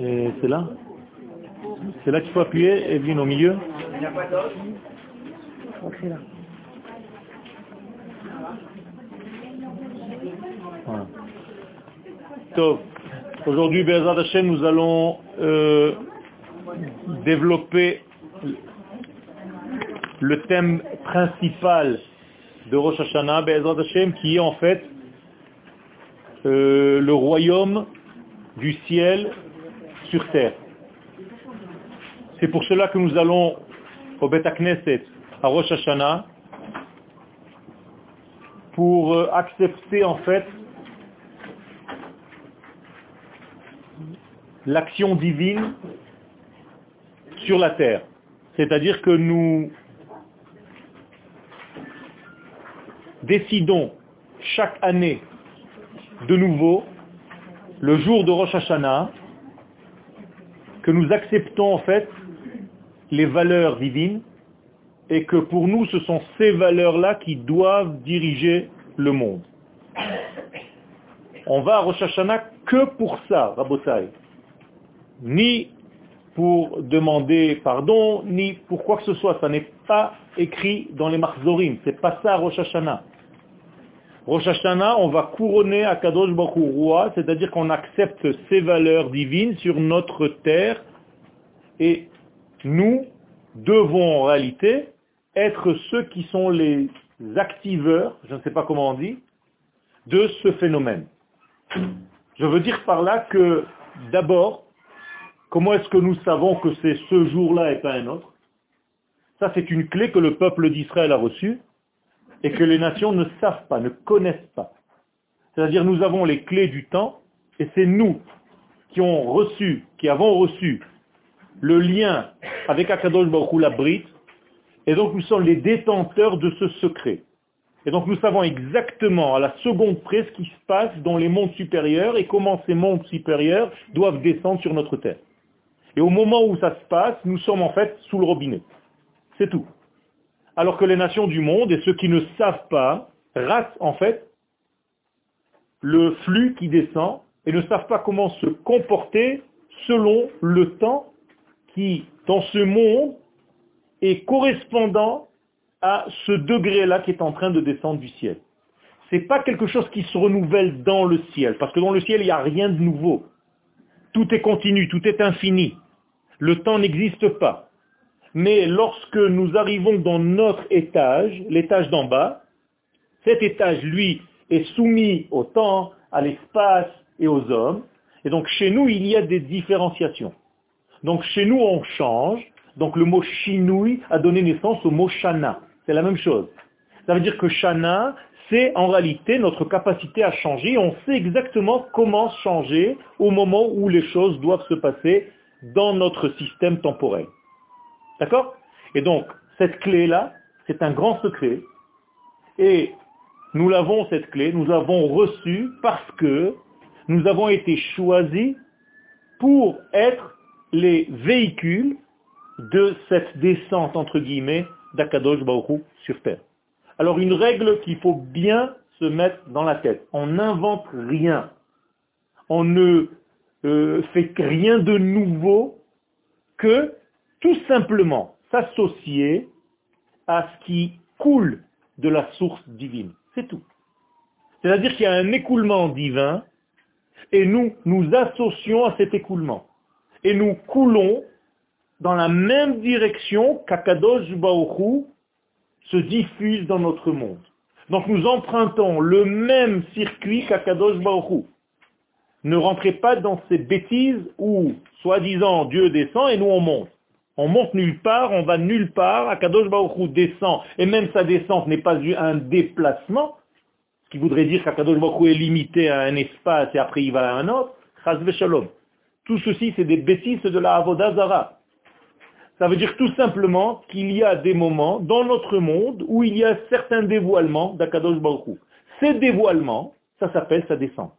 Et c'est là. C'est là qu'il faut appuyer, Evelyne, au milieu. Voilà. Aujourd'hui, Bezrat Hashem, nous allons euh, développer le thème principal de Rosh Hashanah, Bezrat Hashem, qui est en fait euh, le royaume du ciel sur terre. C'est pour cela que nous allons au Bet Knesset à Rosh Hashanah pour euh, accepter en fait l'action divine sur la terre. C'est-à-dire que nous décidons chaque année de nouveau, le jour de Rosh Hashanah, que nous acceptons en fait les valeurs divines et que pour nous ce sont ces valeurs-là qui doivent diriger le monde. On va à Rosh Hashanah que pour ça, Rabotai. Ni pour demander pardon, ni pour quoi que ce soit. Ça n'est pas écrit dans les Marzorим. C'est pas ça Rosh Hashanah. Rosh Hashanah, on va couronner à Kadosh Baruch c'est-à-dire qu'on accepte ces valeurs divines sur notre terre. Et nous devons en réalité être ceux qui sont les activeurs, je ne sais pas comment on dit, de ce phénomène. Je veux dire par là que d'abord, comment est-ce que nous savons que c'est ce jour-là et pas un autre? Ça, c'est une clé que le peuple d'Israël a reçue et que les nations ne savent pas, ne connaissent pas. C'est-à-dire nous avons les clés du temps, et c'est nous qui avons reçu le lien avec Akadosh Baruch la Brite, et donc nous sommes les détenteurs de ce secret. Et donc nous savons exactement à la seconde près ce qui se passe dans les mondes supérieurs et comment ces mondes supérieurs doivent descendre sur notre terre. Et au moment où ça se passe, nous sommes en fait sous le robinet. C'est tout alors que les nations du monde et ceux qui ne savent pas ratent en fait le flux qui descend et ne savent pas comment se comporter selon le temps qui, dans ce monde, est correspondant à ce degré-là qui est en train de descendre du ciel. Ce n'est pas quelque chose qui se renouvelle dans le ciel, parce que dans le ciel, il n'y a rien de nouveau. Tout est continu, tout est infini. Le temps n'existe pas. Mais lorsque nous arrivons dans notre étage, l'étage d'en bas, cet étage, lui, est soumis au temps, à l'espace et aux hommes. Et donc chez nous, il y a des différenciations. Donc chez nous, on change. Donc le mot chinouille a donné naissance au mot shana. C'est la même chose. Ça veut dire que shana, c'est en réalité notre capacité à changer. On sait exactement comment changer au moment où les choses doivent se passer dans notre système temporel. D'accord? Et donc, cette clé-là, c'est un grand secret. Et nous l'avons, cette clé, nous l'avons reçue parce que nous avons été choisis pour être les véhicules de cette descente, entre guillemets, d'Akadosh Baruch sur terre. Alors une règle qu'il faut bien se mettre dans la tête. On n'invente rien. On ne euh, fait rien de nouveau que tout simplement s'associer à ce qui coule de la source divine. C'est tout. C'est-à-dire qu'il y a un écoulement divin et nous nous associons à cet écoulement. Et nous coulons dans la même direction qu'Akadosh Baoru se diffuse dans notre monde. Donc nous empruntons le même circuit qu'Akadosh Baoru. Ne rentrez pas dans ces bêtises où, soi-disant, Dieu descend et nous on monte. On monte nulle part, on va nulle part, Akadosh Baruch descend, et même sa descente n'est pas un déplacement, ce qui voudrait dire qu'Akadosh Baruch est limité à un espace et après il va à un autre, Shalom. Tout ceci, c'est des bêtises de la Avodazara. Ça veut dire tout simplement qu'il y a des moments dans notre monde où il y a certains dévoilements d'Akadosh Baruch Ces dévoilements, ça s'appelle sa descente.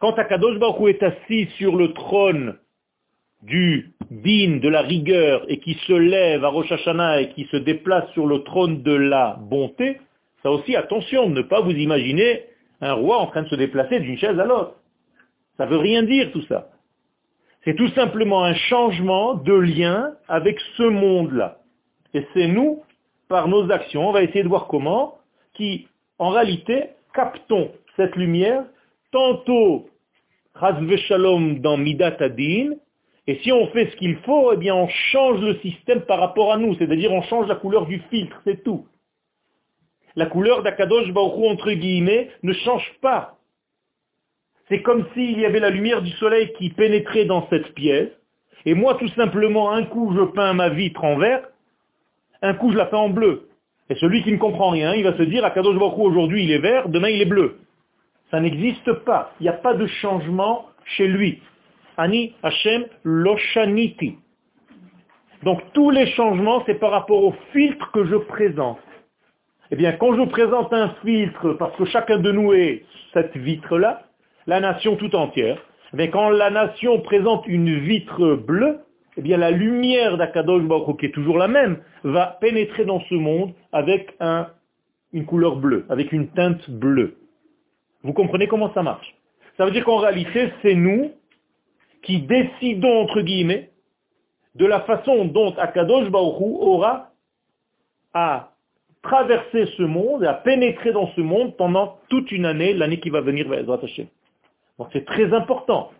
Quand Akadosh Baruch est assis sur le trône du din, de la rigueur, et qui se lève à Rosh Hashanah et qui se déplace sur le trône de la bonté, ça aussi, attention, ne pas vous imaginer un roi en train de se déplacer d'une chaise à l'autre. Ça veut rien dire tout ça. C'est tout simplement un changement de lien avec ce monde-là. Et c'est nous, par nos actions, on va essayer de voir comment, qui, en réalité, captons cette lumière, tantôt, Shalom dans Midat Adin, et si on fait ce qu'il faut, eh bien on change le système par rapport à nous, c'est-à-dire on change la couleur du filtre, c'est tout. La couleur d'Akadosh Baruch entre guillemets, ne change pas. C'est comme s'il y avait la lumière du soleil qui pénétrait dans cette pièce, et moi tout simplement, un coup je peins ma vitre en vert, un coup je la peins en bleu. Et celui qui ne comprend rien, il va se dire, Akadosh Baruch aujourd'hui il est vert, demain il est bleu. Ça n'existe pas. Il n'y a pas de changement chez lui. Ani Hashem Loshaniti. Donc tous les changements, c'est par rapport au filtre que je présente. Eh bien, quand je présente un filtre, parce que chacun de nous est cette vitre-là, la nation tout entière. Mais quand la nation présente une vitre bleue, eh bien la lumière d'Akadosh Baruch qui est toujours la même, va pénétrer dans ce monde avec un, une couleur bleue, avec une teinte bleue. Vous comprenez comment ça marche? Ça veut dire qu'en réalité, c'est nous qui décidons, entre guillemets, de la façon dont Akadosh Baruch aura à traverser ce monde à pénétrer dans ce monde pendant toute une année, l'année qui va venir vers Hashem. Donc c'est très important.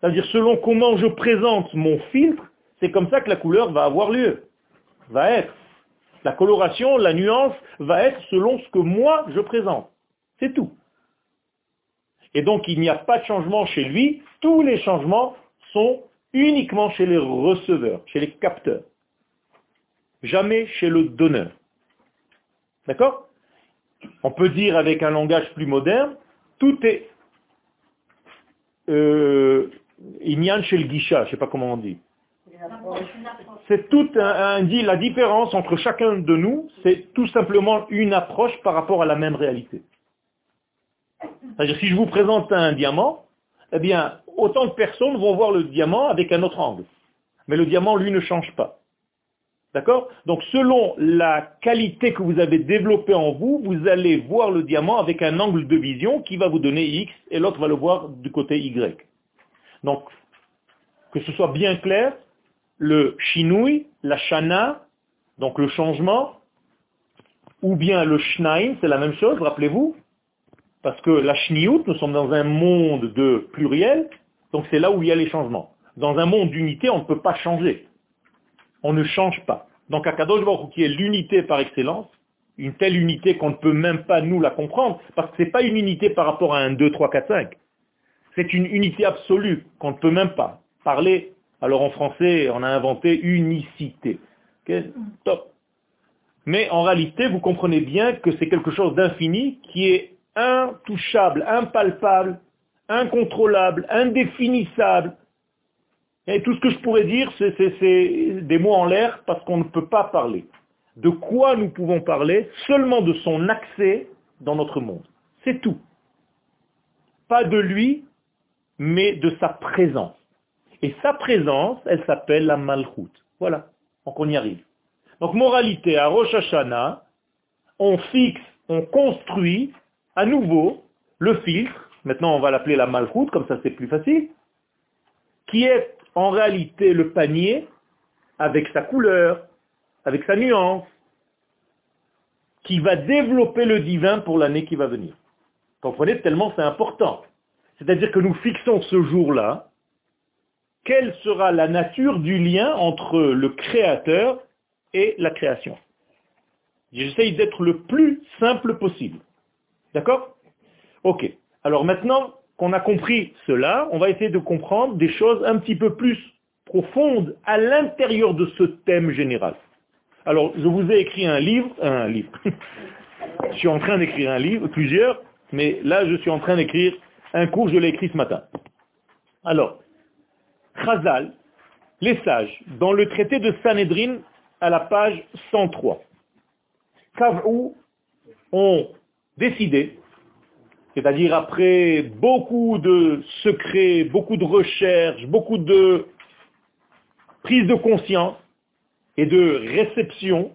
C'est-à-dire selon comment je présente mon filtre, c'est comme ça que la couleur va avoir lieu, va être. La coloration, la nuance va être selon ce que moi je présente. C'est tout. Et donc il n'y a pas de changement chez lui, tous les changements sont uniquement chez les receveurs, chez les capteurs. Jamais chez le donneur. D'accord? On peut dire avec un langage plus moderne, tout est euh, chez le guichat, je ne sais pas comment on dit. C'est tout un, dit la différence entre chacun de nous, c'est tout simplement une approche par rapport à la même réalité. C'est-à-dire si je vous présente un diamant, eh bien, autant de personnes vont voir le diamant avec un autre angle. Mais le diamant, lui, ne change pas. D'accord? Donc selon la qualité que vous avez développée en vous, vous allez voir le diamant avec un angle de vision qui va vous donner X et l'autre va le voir du côté Y. Donc, que ce soit bien clair, le shinui, la shana, donc le changement, ou bien le shnaim, c'est la même chose, rappelez-vous, parce que la shniout, nous sommes dans un monde de pluriel, donc c'est là où il y a les changements. Dans un monde d'unité, on ne peut pas changer. On ne change pas. Donc Akadosh Baruch qui est l'unité par excellence, une telle unité qu'on ne peut même pas nous la comprendre, parce que ce n'est pas une unité par rapport à un 2, 3, 4, 5. C'est une unité absolue qu'on ne peut même pas parler. Alors en français, on a inventé unicité. Top. Mais en réalité, vous comprenez bien que c'est quelque chose d'infini qui est intouchable, impalpable, incontrôlable, indéfinissable. Et tout ce que je pourrais dire, c'est des mots en l'air parce qu'on ne peut pas parler. De quoi nous pouvons parler Seulement de son accès dans notre monde. C'est tout. Pas de lui, mais de sa présence. Et sa présence, elle s'appelle la malchoute. Voilà. Donc on y arrive. Donc moralité, à Rosh Hashanah, on fixe, on construit à nouveau le filtre, maintenant on va l'appeler la malchoute, comme ça c'est plus facile, qui est en réalité le panier avec sa couleur, avec sa nuance, qui va développer le divin pour l'année qui va venir. Comprenez tellement c'est important. C'est-à-dire que nous fixons ce jour-là, quelle sera la nature du lien entre le créateur et la création. J'essaye d'être le plus simple possible. D'accord? Ok. Alors maintenant qu'on a compris cela, on va essayer de comprendre des choses un petit peu plus profondes à l'intérieur de ce thème général. Alors, je vous ai écrit un livre, un livre. je suis en train d'écrire un livre, plusieurs, mais là, je suis en train d'écrire un cours, je l'ai écrit ce matin. Alors, Chazal, les sages, dans le traité de Sanhedrin, à la page 103, Kav'ou ont décidé, c'est-à-dire après beaucoup de secrets, beaucoup de recherches, beaucoup de prise de conscience et de réception,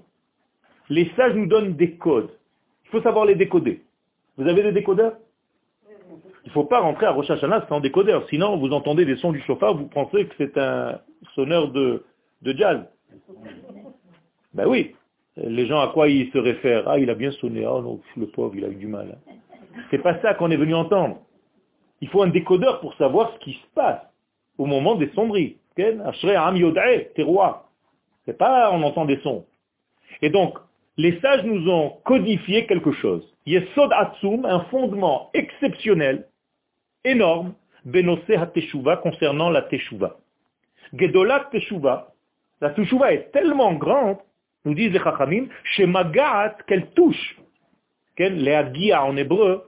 les sages nous donnent des codes. Il faut savoir les décoder. Vous avez des décodeurs? Il ne faut pas rentrer à Rosh Hashanah sans décodeur, sinon vous entendez des sons du chauffard, vous pensez que c'est un sonneur de, de jazz. Ben oui, les gens à quoi ils se réfèrent? Ah, il a bien sonné, oh non, le pauvre, il a eu du mal. C'est pas ça qu'on est venu entendre. Il faut un décodeur pour savoir ce qui se passe au moment des roi. C'est pas on entend des sons. Et donc, les sages nous ont codifié quelque chose. Yesod Atsum, un fondement exceptionnel, énorme, Benose HaTeshuva, concernant la Teshuva. Gedolat Teshuva, la Teshuva est tellement grande, nous disent les Chachamim, chez Magat, qu'elle touche. Les en hébreu,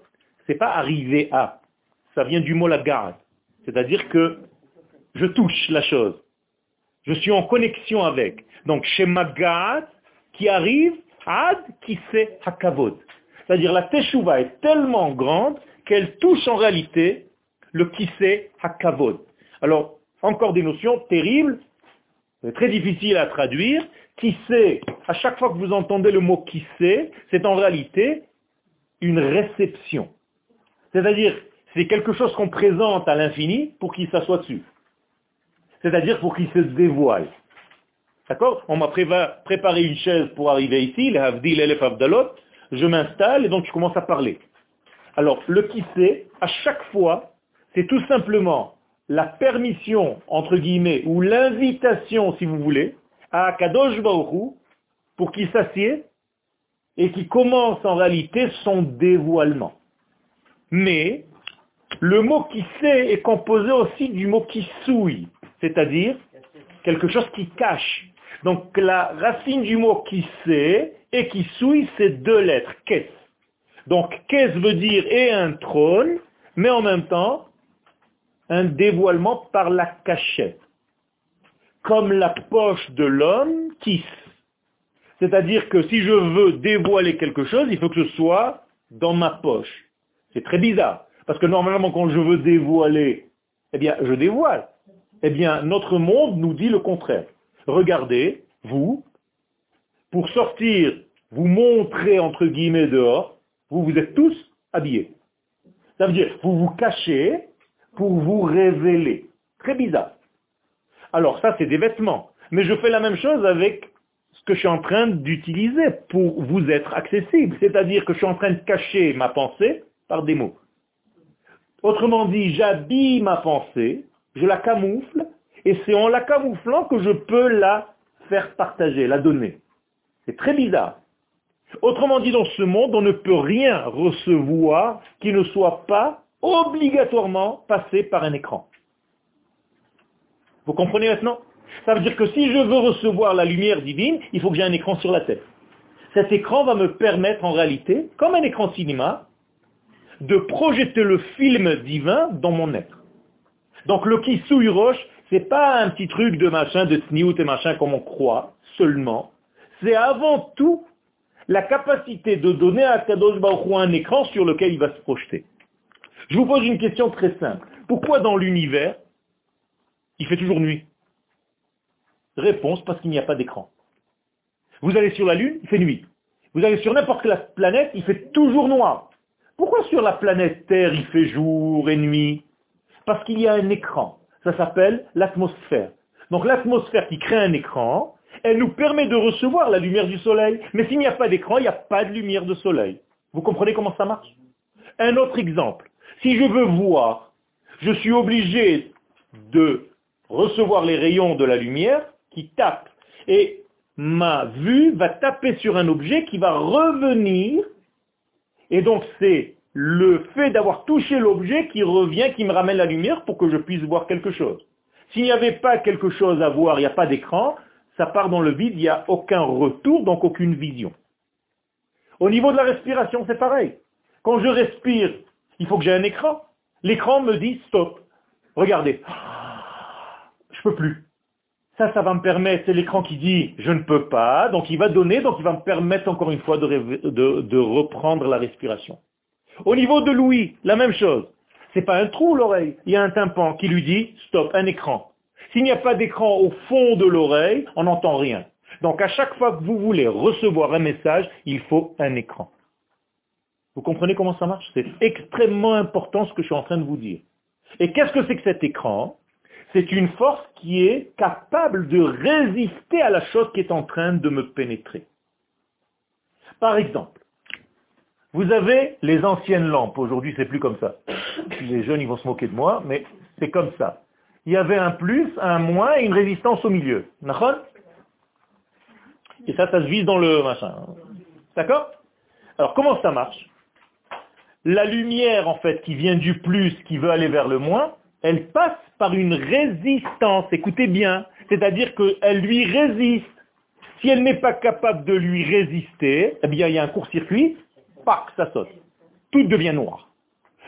c'est pas arriver à. Ça vient du mot Lagat. C'est-à-dire que je touche la chose. Je suis en connexion avec. Donc, chez Magat, qui arrive, ad qui c'est hakavod. C'est-à-dire la teshuva est tellement grande qu'elle touche en réalité le qui c'est hakavod. Alors, encore des notions terribles, très difficiles à traduire. Qui c'est, à chaque fois que vous entendez le mot qui c'est, c'est en réalité une réception. C'est-à-dire, c'est quelque chose qu'on présente à l'infini pour qu'il s'assoie dessus c'est-à-dire pour qu'il se dévoile. D'accord? On m'a préparé une chaise pour arriver ici, le Havdil Elef Avdalot, je m'installe et donc je commence à parler. Alors, le qui sait, à chaque fois, c'est tout simplement la permission, entre guillemets, ou l'invitation, si vous voulez, à Kadosh Baruch pour qu'il s'assied et qu'il commence en réalité son dévoilement. Mais, le mot qui sait est composé aussi du mot qui souille c'est-à-dire quelque chose qui cache. Donc la racine du mot qui sait et qui souille, c'est deux lettres, qu'est-ce. Donc qu'est-ce veut dire et un trône, mais en même temps un dévoilement par la cachette. Comme la poche de l'homme tisse. C'est-à-dire que si je veux dévoiler quelque chose, il faut que ce soit dans ma poche. C'est très bizarre. Parce que normalement, quand je veux dévoiler, eh bien, je dévoile. Eh bien, notre monde nous dit le contraire. Regardez, vous, pour sortir, vous montrer entre guillemets dehors, vous, vous êtes tous habillés. Ça veut dire, vous vous cachez pour vous révéler. Très bizarre. Alors ça, c'est des vêtements. Mais je fais la même chose avec ce que je suis en train d'utiliser pour vous être accessible. C'est-à-dire que je suis en train de cacher ma pensée par des mots. Autrement dit, j'habille ma pensée je la camoufle, et c'est en la camouflant que je peux la faire partager, la donner. C'est très bizarre. Autrement dit, dans ce monde, on ne peut rien recevoir qui ne soit pas obligatoirement passé par un écran. Vous comprenez maintenant? Ça veut dire que si je veux recevoir la lumière divine, il faut que j'ai un écran sur la tête. Cet écran va me permettre en réalité, comme un écran cinéma, de projeter le film divin dans mon être. Donc le kisouille roche, c'est pas un petit truc de machin, de sniout et machin comme on croit seulement. C'est avant tout la capacité de donner à Kadosh Baruch un écran sur lequel il va se projeter. Je vous pose une question très simple. Pourquoi dans l'univers, il fait toujours nuit? Réponse, parce qu'il n'y a pas d'écran. Vous allez sur la Lune, il fait nuit. Vous allez sur n'importe quelle planète, il fait toujours noir. Pourquoi sur la planète Terre, il fait jour et nuit? Parce qu'il y a un écran. Ça s'appelle l'atmosphère. Donc l'atmosphère qui crée un écran, elle nous permet de recevoir la lumière du soleil. Mais s'il n'y a pas d'écran, il n'y a pas de lumière de soleil. Vous comprenez comment ça marche? Un autre exemple. Si je veux voir, je suis obligé de recevoir les rayons de la lumière qui tapent. Et ma vue va taper sur un objet qui va revenir. Et donc c'est le fait d'avoir touché l'objet qui revient, qui me ramène la lumière pour que je puisse voir quelque chose. S'il n'y avait pas quelque chose à voir, il n'y a pas d'écran, ça part dans le vide, il n'y a aucun retour, donc aucune vision. Au niveau de la respiration, c'est pareil. Quand je respire, il faut que j'ai un écran. L'écran me dit stop. Regardez. Je peux plus. Ça, ça va me permettre, c'est l'écran qui dit je ne peux pas, donc il va donner, donc il va me permettre encore une fois de reprendre la respiration. Au niveau de l'ouïe, la même chose. C'est pas un trou l'oreille, il y a un tympan qui lui dit stop, un écran. S'il n'y a pas d'écran au fond de l'oreille, on n'entend rien. Donc à chaque fois que vous voulez recevoir un message, il faut un écran. Vous comprenez comment ça marche? C'est extrêmement important ce que je suis en train de vous dire. Et qu'est-ce que c'est que cet écran? C'est une force qui est capable de résister à la chose qui est en train de me pénétrer. Par exemple, vous avez les anciennes lampes. Aujourd'hui, c'est plus comme ça. Les jeunes, ils vont se moquer de moi, mais c'est comme ça. Il y avait un plus, un moins et une résistance au milieu. Et ça, ça se vise dans le machin. D'accord? Alors, comment ça marche? La lumière, en fait, qui vient du plus, qui veut aller vers le moins, elle passe par une résistance. Écoutez bien. C'est-à-dire qu'elle lui résiste. Si elle n'est pas capable de lui résister, eh bien, il y a un court-circuit, pac, ça saute. Tout devient noir.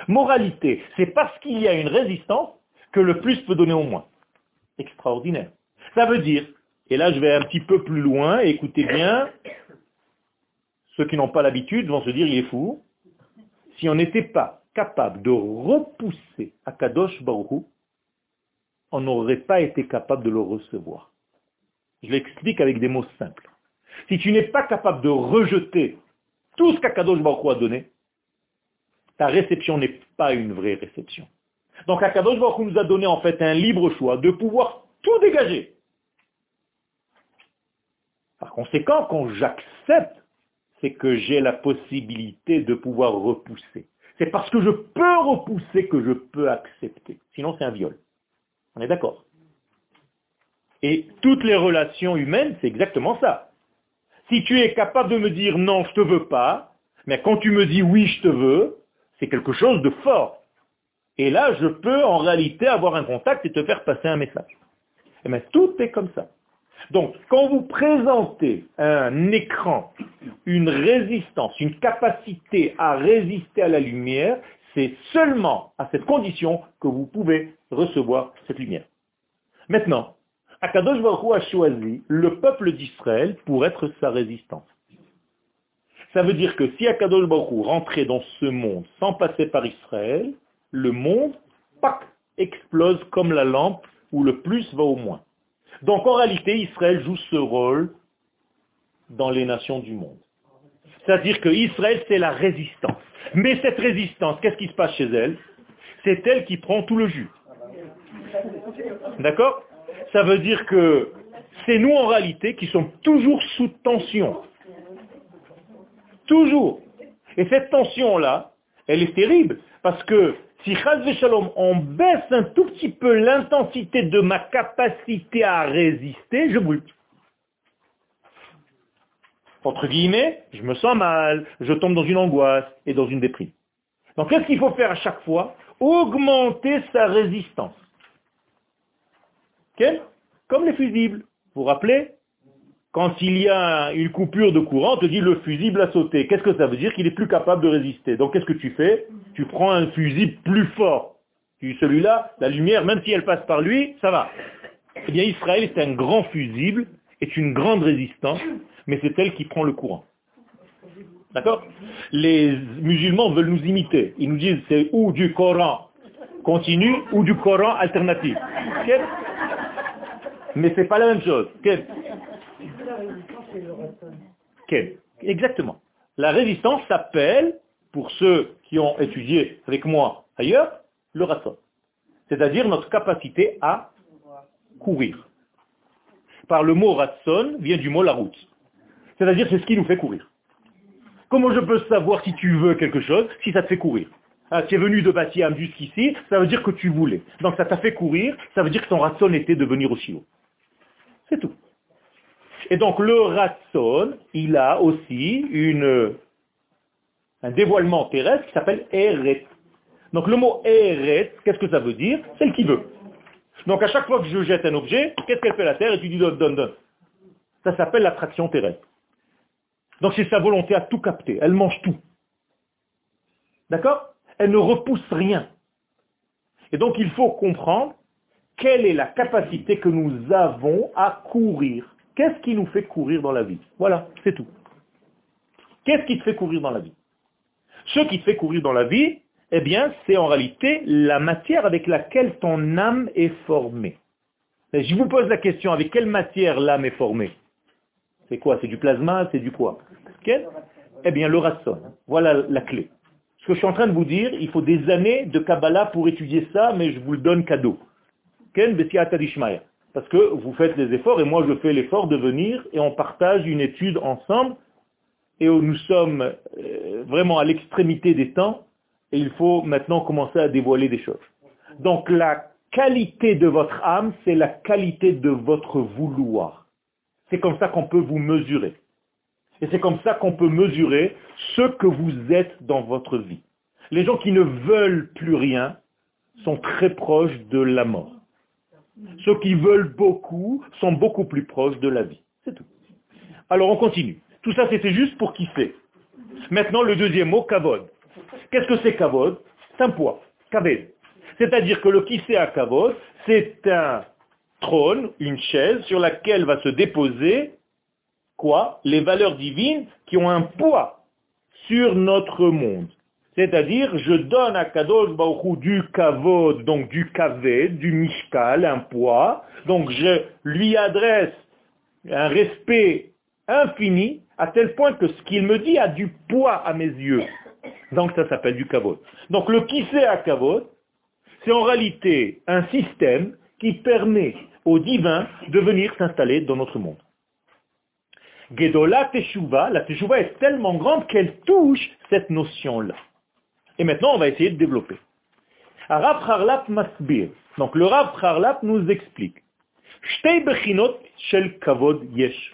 Moralité, c'est parce qu'il y a une résistance que le plus peut donner au moins. Extraordinaire. Ça veut dire, et là je vais un petit peu plus loin, écoutez bien, ceux qui n'ont pas l'habitude vont se dire, il est fou, si on n'était pas capable de repousser Akadosh Baruch on n'aurait pas été capable de le recevoir. Je l'explique avec des mots simples. Si tu n'es pas capable de rejeter tout ce qu'Akadosh Baruch a donné, ta réception n'est pas une vraie réception. Donc Akadosh Baruch nous a donné en fait un libre choix de pouvoir tout dégager. Par conséquent, quand j'accepte c'est que j'ai la possibilité de pouvoir repousser. C'est parce que je peux repousser que je peux accepter. Sinon, c'est un viol. On est d'accord? Et toutes les relations humaines, c'est exactement ça. Si tu es capable de me dire non, je te veux pas, mais quand tu me dis oui, je te veux, c'est quelque chose de fort. Et là, je peux en réalité avoir un contact et te faire passer un message. Et eh bien, tout est comme ça. Donc, quand vous présentez un écran, une résistance, une capacité à résister à la lumière, c'est seulement à cette condition que vous pouvez recevoir cette lumière. Maintenant, Akadosh Baruch a choisi le peuple d'Israël pour être sa résistance. Ça veut dire que si Akadosh Baruch rentrait dans ce monde sans passer par Israël, le monde, pac, explose comme la lampe où le plus va au moins. Donc en réalité, Israël joue ce rôle dans les nations du monde. C'est-à-dire que Israël, c'est la résistance. Mais cette résistance, qu'est-ce qui se passe chez elle? C'est elle qui prend tout le jus. D'accord? Ça veut dire que c'est nous en réalité qui sommes toujours sous tension. Toujours. Et cette tension-là, elle est terrible, parce que si Shalom, on baisse un tout petit peu l'intensité de ma capacité à résister, je brûle. Entre guillemets, je me sens mal, je tombe dans une angoisse et dans une déprime. Donc qu'est-ce qu'il faut faire à chaque fois Augmenter sa résistance. Comme les fusibles. Vous vous rappelez? Quand il y a une coupure de courant, on te dit le fusible a sauté. Qu'est-ce que ça veut dire Qu'il est plus capable de résister? Donc qu'est-ce que tu fais? Tu prends un fusible plus fort. Celui-là, la lumière, même si elle passe par lui, ça va. Eh bien, Israël, c'est un grand fusible, est une grande résistance, mais c'est elle qui prend le courant. D'accord? Les musulmans veulent nous imiter. Ils nous disent c'est ou du Coran continu ou du Coran alternatif. Mais c'est pas la même chose. Exactement. La résistance s'appelle, pour ceux qui ont étudié avec moi ailleurs, le ratson. C'est-à-dire notre capacité à courir. Par le mot ratson vient du mot la route. C'est-à-dire c'est ce qui nous fait courir. Comment je peux savoir si tu veux quelque chose si ça te fait courir? Ah, Tu es venu de Batiam jusqu'ici, ça veut dire que tu voulais. Donc ça t'a fait courir, ça veut dire que ton ratson était de venir aussi haut. C'est tout. Et donc le ratson, il a aussi une, un dévoilement terrestre qui s'appelle Eret. Donc le mot Eret, qu'est-ce que ça veut dire? Celle qui veut. Donc à chaque fois que je jette un objet, qu'est-ce qu'elle fait la Terre? Et tu dis donne, donne, donne. Ça s'appelle l'attraction terrestre. Donc c'est sa volonté à tout capter. Elle mange tout. D'accord? Elle ne repousse rien. Et donc il faut comprendre quelle est la capacité que nous avons à courir. Qu'est-ce qui nous fait courir dans la vie? Voilà, c'est tout. Qu'est-ce qui te fait courir dans la vie? Ce qui te fait courir dans la vie, eh bien, c'est en réalité la matière avec laquelle ton âme est formée. je vous pose la question, avec quelle matière l'âme est formée? C'est quoi? C'est du plasma C'est du quoi? Eh bien, le rasson. Voilà la clé. Ce que je suis en train de vous dire, il faut des années de Kabbalah pour étudier ça, mais je vous le donne cadeau. Ken Parce que vous faites les efforts et moi je fais l'effort de venir et on partage une étude ensemble et nous sommes euh, vraiment à l'extrémité des temps et il faut maintenant commencer à dévoiler des choses. Donc la qualité de votre âme, c'est la qualité de votre vouloir. C'est comme ça qu'on peut vous mesurer. Et c'est comme ça qu'on peut mesurer ce que vous êtes dans votre vie. Les gens qui ne veulent plus rien sont très proches de la mort. Ceux qui veulent beaucoup sont beaucoup plus proches de la vie. C'est tout. Alors on continue. Tout ça c'était juste pour kiffer. Maintenant le deuxième mot, kavod. Qu'est-ce que c'est kavod C'est un poids. Kaved. C'est-à-dire que le kissé à kavod, c'est un trône, une chaise sur laquelle va se déposer quoi? Les valeurs divines qui ont un poids sur notre monde. C'est-à-dire, je donne à Kadosh Baruch du kavod, donc du kaved, du mishkal, un poids. Donc je lui adresse un respect infini, à tel point que ce qu'il me dit a du poids à mes yeux. Donc ça s'appelle du kavod. Donc le kissé à kavod, c'est en réalité un système qui permet au divin de venir s'installer dans notre monde. Gedola Teshuva, la Teshuva est tellement grande qu'elle touche cette notion-là. Et maintenant, on va essayer de développer. Rav Harlap Masbir. Donc le Rav Harlap nous explique. Shtei bechinot shel kavod yesh.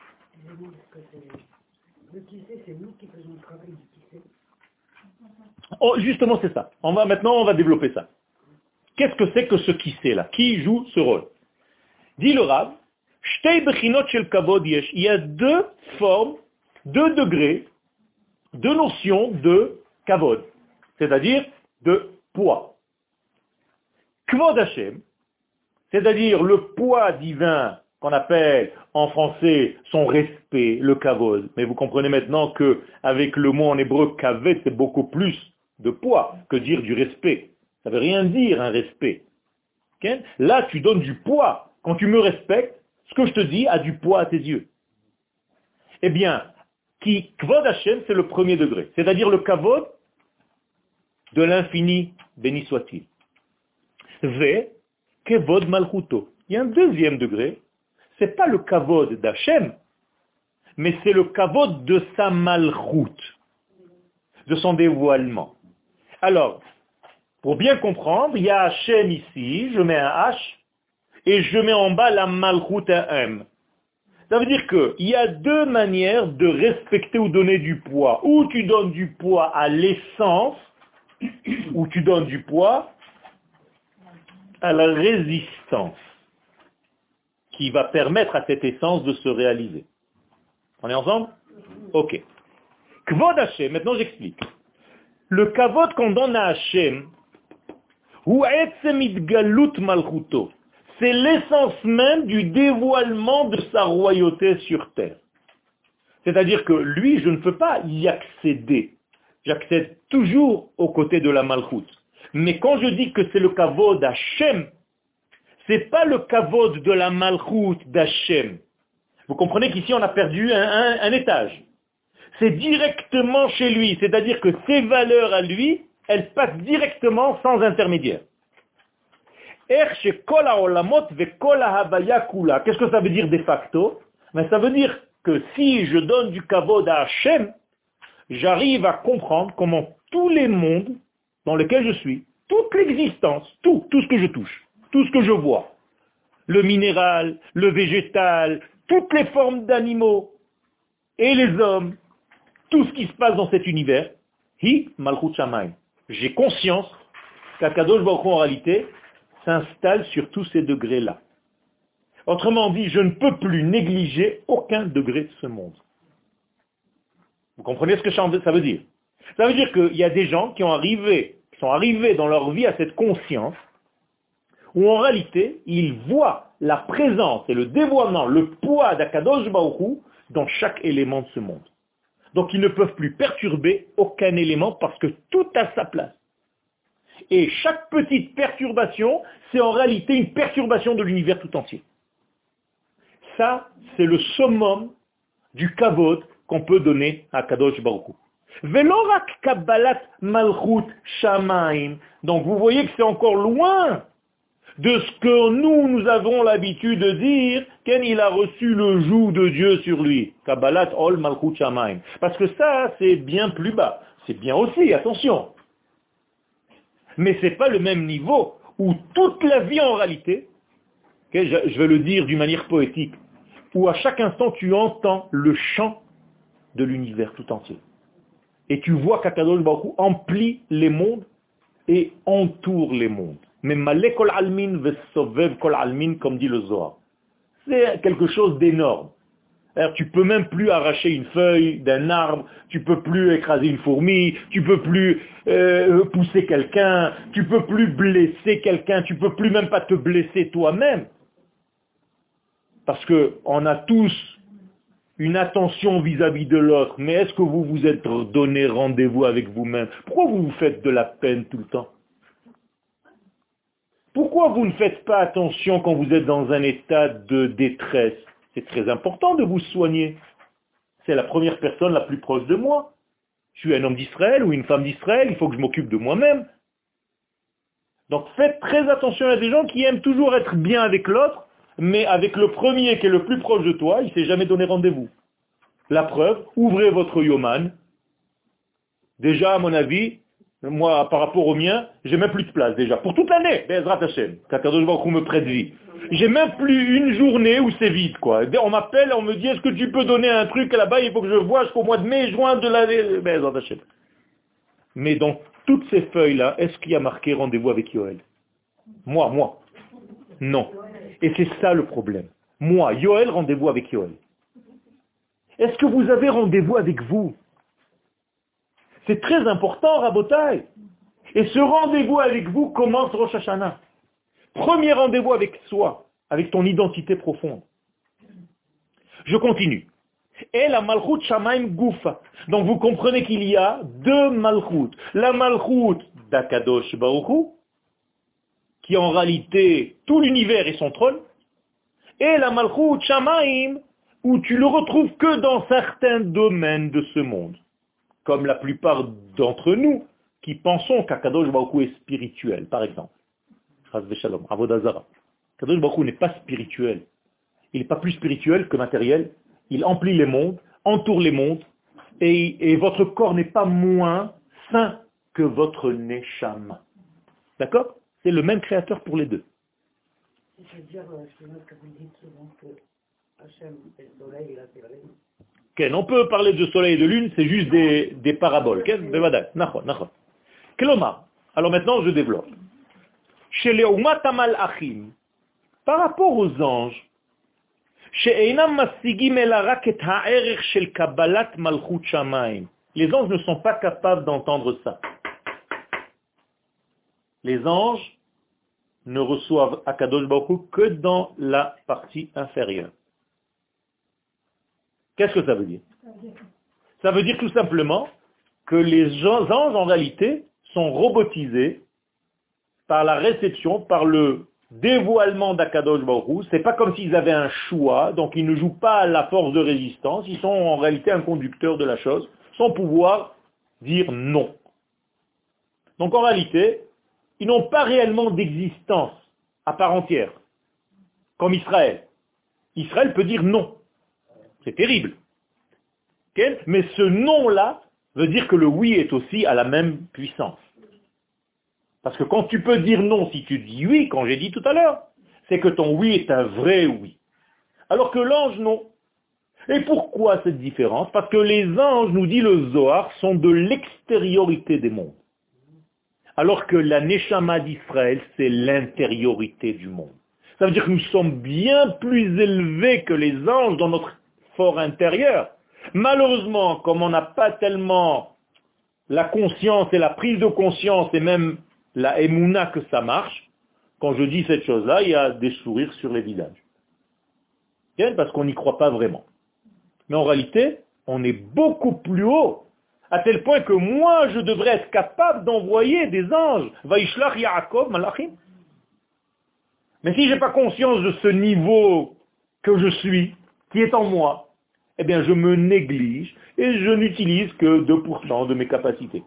Oh, justement, c'est ça. On va, maintenant, on va développer ça. Qu'est-ce que c'est que ce qui sait là? Qui joue ce rôle? Dit le Rav, il y a deux formes, deux degrés, deux notions de kavod, c'est-à-dire de poids. Kvod Hashem, c'est-à-dire le poids divin qu'on appelle en français son respect, le kavod. Mais vous comprenez maintenant que avec le mot en hébreu kaved, c'est beaucoup plus de poids que dire du respect. Ça ne veut rien dire un respect. Là, tu donnes du poids. Quand tu me respectes, ce que je te dis a du poids à tes yeux. Eh bien, qui kvod Hashem, c'est le premier degré. C'est-à-dire le kavod de l'infini, béni soit-il. Ve, kevod malchuto. Il y a un deuxième degré. C'est pas le kavod d'Hachem, mais c'est le kavod de sa malchut, de son dévoilement. Alors, pour bien comprendre, il y a Hachem ici, je mets un H, et je mets en bas la malchut à M. Ça veut dire qu'il y a deux manières de respecter ou donner du poids. Ou tu donnes du poids à l'essence, ou tu donnes du poids à la résistance, qui va permettre à cette essence de se réaliser. On est ensemble? Ok. Kvod Hashem, maintenant j'explique. Le kavod qu'on donne à Hashem, c'est l'essence même du dévoilement de sa royauté sur terre. C'est-à-dire que lui, je ne peux pas y accéder. J'accède toujours aux côtés de la malchoute. Mais quand je dis que c'est le kavod d'Hachem, c'est pas le kavod de la malchoute d'Hachem. Vous comprenez qu'ici on a perdu un, étage. C'est directement chez lui, c'est-à-dire que ses valeurs à lui, elle passe directement sans intermédiaire. Qu'est-ce que ça veut dire de facto? Mais ça veut dire que si je donne du kavod à Hachem, j'arrive à comprendre comment tous les mondes dans lesquels je suis, toute l'existence, tout, tout ce que je touche, tout ce que je vois, le minéral, le végétal, toutes les formes d'animaux et les hommes, tout ce qui se passe dans cet univers, hi malchut j'ai conscience qu'Akadosh Baruch en réalité s'installe sur tous ces degrés-là. Autrement dit, je ne peux plus négliger aucun degré de ce monde. Vous comprenez ce que ça veut dire? Ça veut dire qu'il y a des gens qui, sont arrivés dans leur vie à cette conscience où en réalité, ils voient la présence et le dévoiement, le poids d'Akadosh dans chaque élément de ce monde. Donc ils ne peuvent plus perturber aucun élément parce que tout a sa place. Et chaque petite perturbation, c'est en réalité une perturbation de l'univers tout entier. Ça, c'est le summum du kavod qu'on peut donner à Kadosh Baruch Velorak Kabbalat Malchut Shamaim. Donc vous voyez que c'est encore loin de ce que nous, nous avons l'habitude de dire, qu'il a reçu le joug de Dieu sur lui. Kabbalat Ol Malchut Shamaim. Parce que ça, c'est bien plus bas. C'est bien aussi, attention. Mais ce n'est pas le même niveau où toute la vie en réalité, je vais le dire d'une manière poétique, où à chaque instant tu entends le chant de l'univers tout entier. Et tu vois qu'Akadosh Baruch emplit les mondes et entoure les mondes. Mais malé kol almin kol almin, comme dit le Zohar. C'est quelque chose d'énorme. Tu peux même plus arracher une feuille d'un arbre, tu peux plus écraser une fourmi, tu peux plus euh, pousser quelqu'un, tu peux plus blesser quelqu'un, tu peux plus même pas te blesser toi-même. Parce qu'on a tous une attention vis-à-vis de l'autre, mais est-ce que vous vous êtes donné rendez-vous avec vous-même? Pourquoi vous vous faites de la peine tout le temps? Pourquoi vous ne faites pas attention quand vous êtes dans un état de détresse? C'est très important de vous soigner. C'est la première personne la plus proche de moi. Je suis un homme d'Israël ou une femme d'Israël, il faut que je m'occupe de moi-même. Donc faites très attention à des gens qui aiment toujours être bien avec l'autre, mais avec le premier qui est le plus proche de toi, il ne s'est jamais donné rendez-vous. La preuve, ouvrez votre yoman. Déjà, à mon avis, moi, par rapport au mien, j'ai même plus de place déjà. Pour toute l'année, Bezrat Hashem, qu'on me prête vie. J'ai même plus une journée où c'est vide, quoi. On m'appelle, on me dit, est-ce que tu peux donner un truc là-bas, il faut que je vois jusqu'au mois de mai, juin de l'année, Bezrat Hashem. Mais dans toutes ces feuilles-là, est-ce qu'il y a marqué rendez-vous avec Yoel Moi, moi. Non. Et c'est ça le problème. Moi, Yoel, rendez-vous avec Yoel. Est-ce que vous avez rendez-vous avec vous? C'est très important, Rabotai. Et ce rendez-vous avec vous commence Rosh Hashanah. Premier rendez-vous avec soi, avec ton identité profonde. Je continue. Et la malchut shamaim gufa. Donc vous comprenez qu'il y a deux malchut. La malchut d'Akadosh Baruch qui en réalité tout l'univers est son trône, et la Malchut Shamaim, où tu le retrouves que dans certains domaines de ce monde, comme la plupart d'entre nous qui pensons qu'Akadosh Baruch est spirituel, par exemple. Kadosh Baruch n'est pas spirituel. Il n'est pas plus spirituel que matériel. Il emplit les mondes, entoure les mondes, et, et votre corps n'est pas moins sain que votre neshama. D'accord? C'est le même créateur pour les deux. C'est-à-dire, euh, que vous dites souvent que Hachem est le soleil et la terre. on peut parler de soleil et de lune, c'est juste des, des paraboles. Alors maintenant, je développe. Chez les Achim, par rapport aux anges, les anges ne sont pas capables d'entendre ça les anges ne reçoivent Akadosh Baruch que dans la partie inférieure. Qu'est-ce que ça veut dire? Ça veut dire tout simplement que les anges en réalité sont robotisés par la réception, par le dévoilement d'Akadosh Baruch C'est pas comme s'ils avaient un choix, donc ils ne jouent pas à la force de résistance, ils sont en réalité un conducteur de la chose, sans pouvoir dire non. Donc en réalité, ils n'ont pas réellement d'existence à part entière, comme Israël. Israël peut dire non. C'est terrible. Mais ce non-là veut dire que le oui est aussi à la même puissance. Parce que quand tu peux dire non si tu dis oui, quand j'ai dit tout à l'heure, c'est que ton oui est un vrai oui. Alors que l'ange, non. Et pourquoi cette différence? Parce que les anges, nous dit le Zohar, sont de l'extériorité des mondes. Alors que la Neshama d'Israël, c'est l'intériorité du monde. Ça veut dire que nous sommes bien plus élevés que les anges dans notre fort intérieur. Malheureusement, comme on n'a pas tellement la conscience et la prise de conscience et même la émouna que ça marche, quand je dis cette chose-là, il y a des sourires sur les visages. Parce qu'on n'y croit pas vraiment. Mais en réalité, on est beaucoup plus haut à tel point que moi, je devrais être capable d'envoyer des anges. Malachim. Mais si je n'ai pas conscience de ce niveau que je suis, qui est en moi, eh bien je me néglige et je n'utilise que 2% de mes capacités.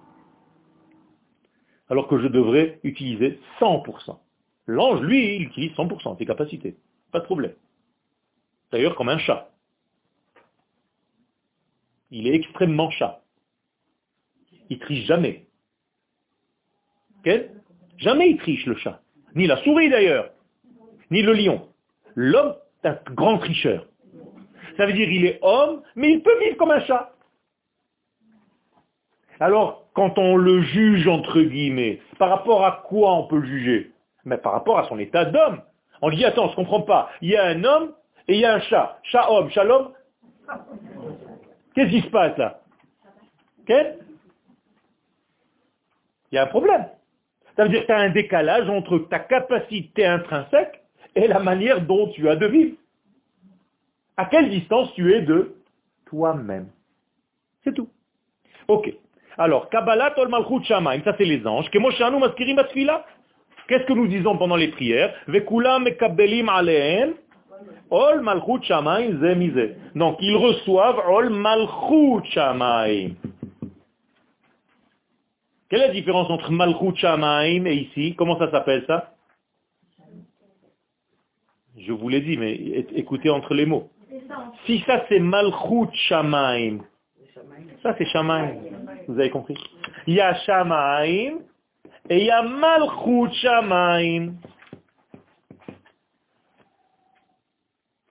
Alors que je devrais utiliser 100%. L'ange, lui, il utilise 100% de ses capacités. Pas de problème. D'ailleurs, comme un chat. Il est extrêmement chat. Il triche jamais. Jamais il triche le chat. Ni la souris d'ailleurs. Ni le lion. L'homme est un grand tricheur. Ça veut dire qu'il est homme, mais il peut vivre comme un chat. Alors, quand on le juge, entre guillemets, par rapport à quoi on peut le juger? Mais par rapport à son état d'homme. On dit, attends, je ne comprends pas. Il y a un homme et il y a un chat. Chat-homme, chat-homme. Qu'est-ce qui se passe là? Il y a un problème. Ça veut dire que tu as un décalage entre ta capacité intrinsèque et la manière dont tu as de vivre. À quelle distance tu es de toi-même C'est tout. Ok. Alors, Kabbalah Tol Malchut Shamaim, ça c'est les anges. Qu'est-ce que nous disons pendant les prières? Vekula mekabelim Ol Malchut Shamaim zemize. Donc, ils reçoivent Ol Malchut Shamaim. Quelle est la différence entre Malchut Shamaim et ici? Comment ça s'appelle ça? Je vous l'ai dit, mais écoutez entre les mots. Si ça c'est Malchut Shamaim, ça c'est Shamaim. Vous avez compris? Il y a Shamaim et il y a Malchut Shamaim.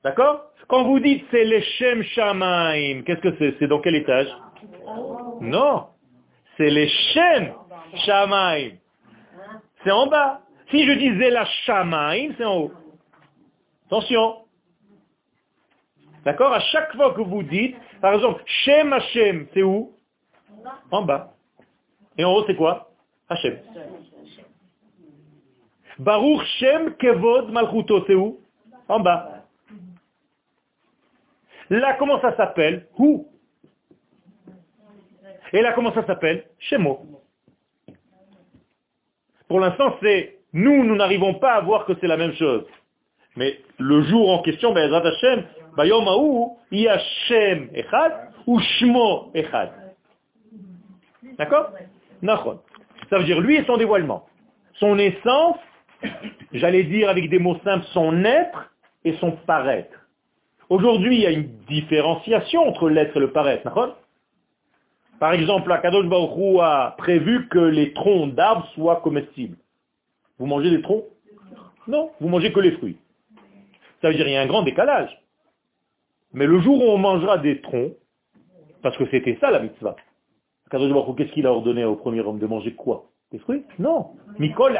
D'accord? Quand vous dites c'est les Shem Shamaim, qu'est-ce que c'est? C'est dans quel étage? Non c'est les Shem Shamaim. C'est en bas. Si je disais la Shamaim, c'est en haut. Attention. D'accord? À chaque fois que vous dites, par exemple, Shem Hashem, c'est où? En bas. Et en haut, c'est quoi? Hashem. Baruch Shem Kevod Malchuto, c'est où? En bas. Là, comment ça s'appelle? Où et là, comment ça s'appelle? Shemo. Pour l'instant, c'est nous, nous n'arrivons pas à voir que c'est la même chose. Mais le jour en question, ben, Hashem, Bayom il y a Shem Echad ou Shmo Echad. D'accord? Ça veut dire lui et son dévoilement. Son essence, j'allais dire avec des mots simples, son être et son paraître. Aujourd'hui, il y a une différenciation entre l'être et le paraître. Par exemple, Akadosh Baruch a prévu que les troncs d'arbres soient comestibles. Vous mangez des troncs? Non, vous mangez que les fruits. Ça veut dire qu'il y a un grand décalage. Mais le jour où on mangera des troncs, parce que c'était ça la mitzvah, Akadosh Baruch qu'est-ce qu'il a ordonné au premier homme de manger quoi? Des fruits? Non. Mikol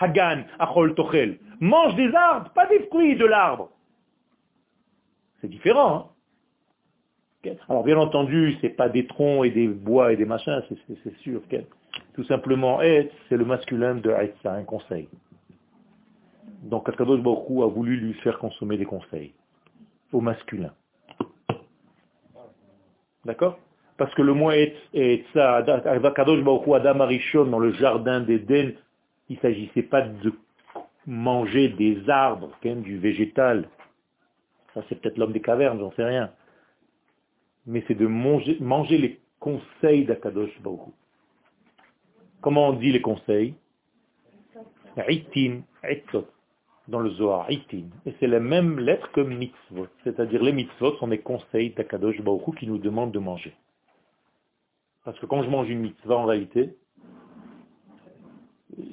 Hagan Achol Tochel. Mange des arbres, pas des fruits de l'arbre. C'est différent, hein alors bien entendu, ce n'est pas des troncs et des bois et des machins, c'est sûr. Tout simplement, c'est le masculin de c'est un conseil. Donc Akadosh Baruch a voulu lui faire consommer des conseils au masculin. D'accord? Parce que le mot et ça, Akadosh Baruch Adam Arishon dans le jardin d'Éden, il ne s'agissait pas de manger des arbres, du végétal. Ça c'est peut-être l'homme des cavernes, j'en sais rien mais c'est de manger, les conseils d'Akadosh Baruch. Comment on dit les conseils? Itin, dans le Zohar, Itin. Et c'est la même lettre que mitzvot. C'est-à-dire les mitzvot sont des conseils d'Akadosh Baruch qui nous demandent de manger. Parce que quand je mange une mitzvah, en réalité,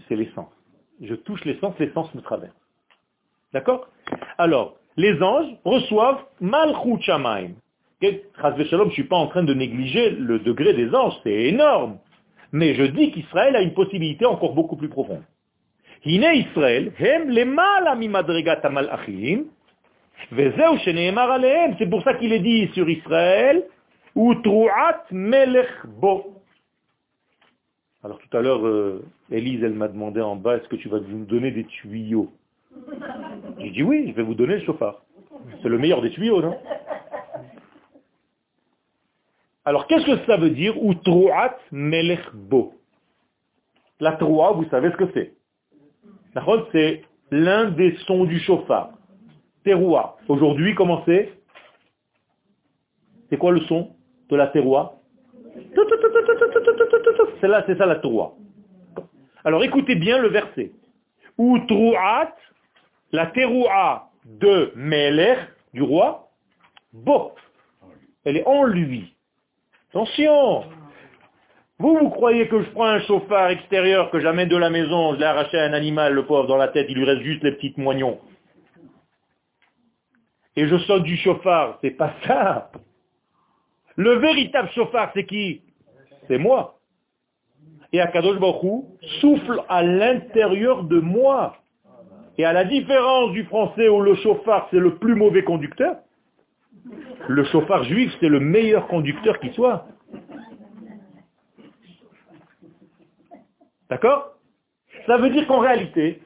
c'est l'essence. Je touche l'essence, l'essence me traverse. D'accord? Alors, les anges reçoivent Malchut Shamaim. Je ne suis pas en train de négliger le degré des anges, c'est énorme. Mais je dis qu'Israël a une possibilité encore beaucoup plus profonde. C'est pour ça qu'il est dit sur Israël, Alors tout à l'heure, euh, Élise, elle m'a demandé en bas, est-ce que tu vas nous donner des tuyaux? J'ai dit oui, je vais vous donner le chauffard. C'est le meilleur des tuyaux, non? Alors, qu'est-ce que ça veut dire Utruat melechbo La troua, vous savez ce que c'est. C'est l'un des sons du chauffard. Teroua. Aujourd'hui, comment c'est? C'est quoi le son de la terroir C'est là, c'est ça la terroir. Alors écoutez bien le verset. Outrouat, la teroua de Melech, du roi, bo. Elle est en lui. Attention Vous, vous croyez que je prends un chauffard extérieur que j'amène de la maison, je l'ai arraché à un animal, le pauvre, dans la tête, il lui reste juste les petites moignons. Et je saute du chauffard, c'est pas ça. Le véritable chauffard, c'est qui? C'est moi. Et Akadosh Baruch souffle à l'intérieur de moi. Et à la différence du français où le chauffard c'est le plus mauvais conducteur, le chauffard juif c'est le meilleur conducteur qui soit. D'accord? Ça veut dire qu'en réalité,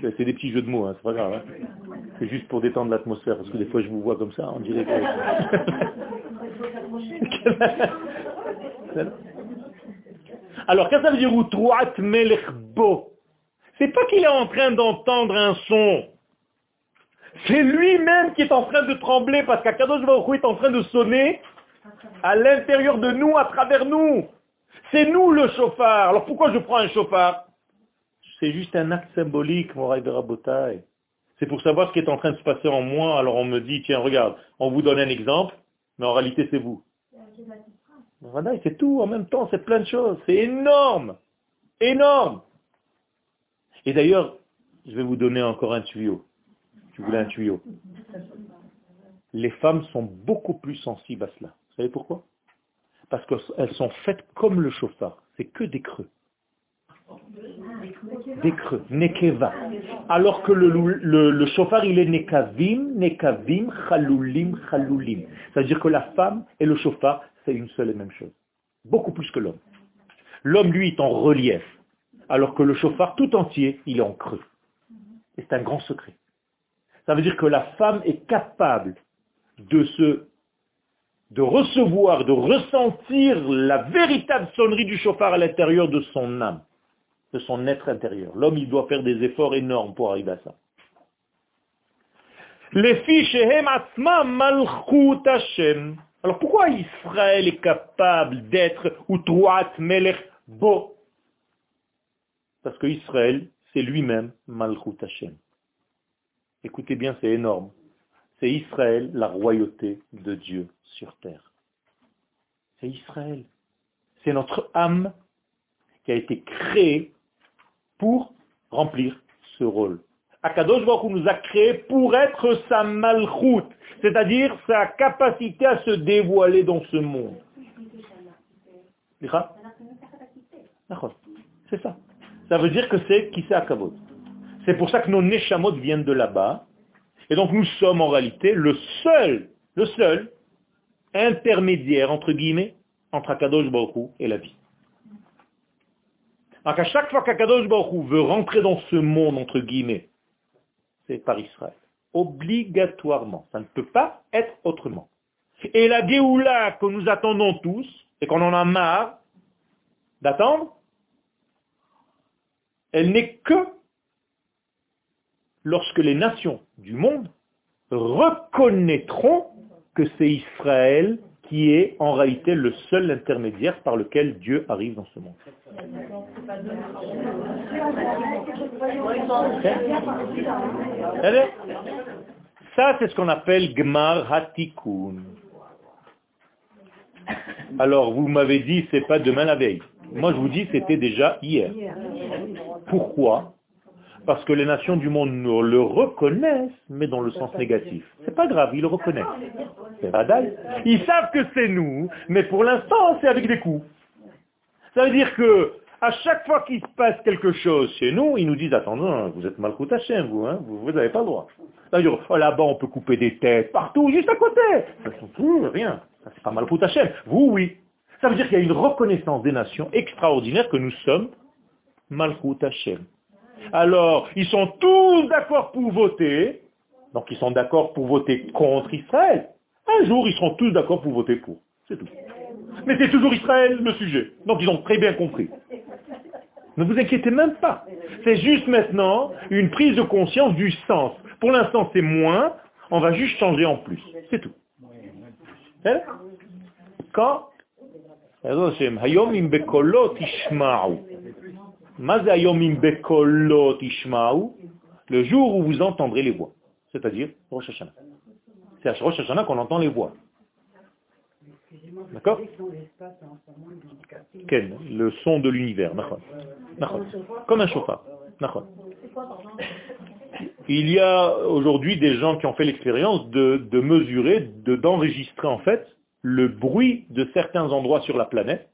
c'est des petits jeux de mots, hein, c'est pas grave. Hein. c'est juste pour détendre l'atmosphère, parce que des fois je vous vois comme ça, on dirait que... Alors, qu'est-ce que ça veut dire C'est pas qu'il est en train d'entendre un son. C'est lui-même qui est en train de trembler parce qu'Akadosh Baruch est en train de sonner à l'intérieur de nous, à travers nous. C'est nous le chauffard. Alors pourquoi je prends un chauffard? C'est juste un acte symbolique, Moraï de Rabotai. C'est pour savoir ce qui est en train de se passer en moi. Alors on me dit, tiens, regarde, on vous donne un exemple, mais en réalité c'est vous. C'est tout en même temps, c'est plein de choses. C'est énorme. Énorme. Et d'ailleurs, je vais vous donner encore un tuyau. Tu voulais un tuyau. Les femmes sont beaucoup plus sensibles à cela. Vous savez pourquoi? Parce qu'elles sont faites comme le chauffard. C'est que des creux. Des creux. Nekeva. Alors que le, chauffard, il est nekavim, nekavim, chaloulim, chaloulim. C'est-à-dire que la femme et le chauffard, c'est une seule et même chose. Beaucoup plus que l'homme. L'homme, lui, est en relief. Alors que le chauffard tout entier, il est en creux. Et c'est un grand secret. Ça veut dire que la femme est capable de se, de recevoir, de ressentir la véritable sonnerie du chauffard à l'intérieur de son âme, de son être intérieur. L'homme, il doit faire des efforts énormes pour arriver à ça. Les fiches malchut Hashem. Alors pourquoi Israël est capable d'être Utruat Melech Bo Parce que Israël, c'est lui-même Malchut Hashem. Écoutez bien, c'est énorme. C'est Israël, la royauté de Dieu sur terre. C'est Israël. C'est notre âme qui a été créée pour remplir ce rôle. Akadosh Baruch nous a créés pour être sa malchoute, c'est-à-dire sa capacité à se dévoiler dans ce monde. C'est ça. Ça veut dire que c'est qui c'est Akavod. C'est pour ça que nos Neshamot viennent de là-bas. Et donc nous sommes en réalité le seul, le seul intermédiaire, entre guillemets, entre Akadosh Baruch et la vie. Donc à chaque fois qu'Akadosh Baruch veut rentrer dans ce monde, entre guillemets, c'est par Israël. Obligatoirement. Ça ne peut pas être autrement. Et la Géoula que nous attendons tous, et qu'on en a marre d'attendre, elle n'est que lorsque les nations du monde reconnaîtront que c'est Israël qui est en réalité le seul intermédiaire par lequel Dieu arrive dans ce monde. Ça, c'est ce qu'on appelle Gmar Hatikun. Alors, vous m'avez dit, c'est pas demain la veille. Moi, je vous dis, c'était déjà hier. Pourquoi? Parce que les nations du monde le reconnaissent, mais dans le sens négatif. C'est pas grave, ils le reconnaissent. C'est Ils savent que c'est nous, mais pour l'instant, c'est avec des coups. Ça veut dire que à chaque fois qu'il se passe quelque chose chez nous, ils nous disent, attendez, vous êtes mal Hachem, vous, hein, vous n'avez pas le droit. C'est-à-dire, oh, là-bas, on peut couper des têtes partout, juste à côté. Ça tout, rien. C'est pas mal Hachem. Vous, oui. Ça veut dire qu'il y a une reconnaissance des nations extraordinaire que nous sommes Hashem. Alors, ils sont tous d'accord pour voter, donc ils sont d'accord pour voter contre Israël. Un jour, ils seront tous d'accord pour voter pour. C'est tout. Mais c'est toujours Israël le sujet. Donc ils ont très bien compris. Ne vous inquiétez même pas. C'est juste maintenant une prise de conscience du sens. Pour l'instant, c'est moins, on va juste changer en plus. C'est tout. Quand? Le jour où vous entendrez les voix. C'est-à-dire Rosh Hashanah. C'est à Rosh Hashanah qu'on entend les voix. D'accord Le son de l'univers. Comme un chauffard. Il y a aujourd'hui des gens qui ont fait l'expérience de, de mesurer, d'enregistrer en fait le bruit de certains endroits sur la planète.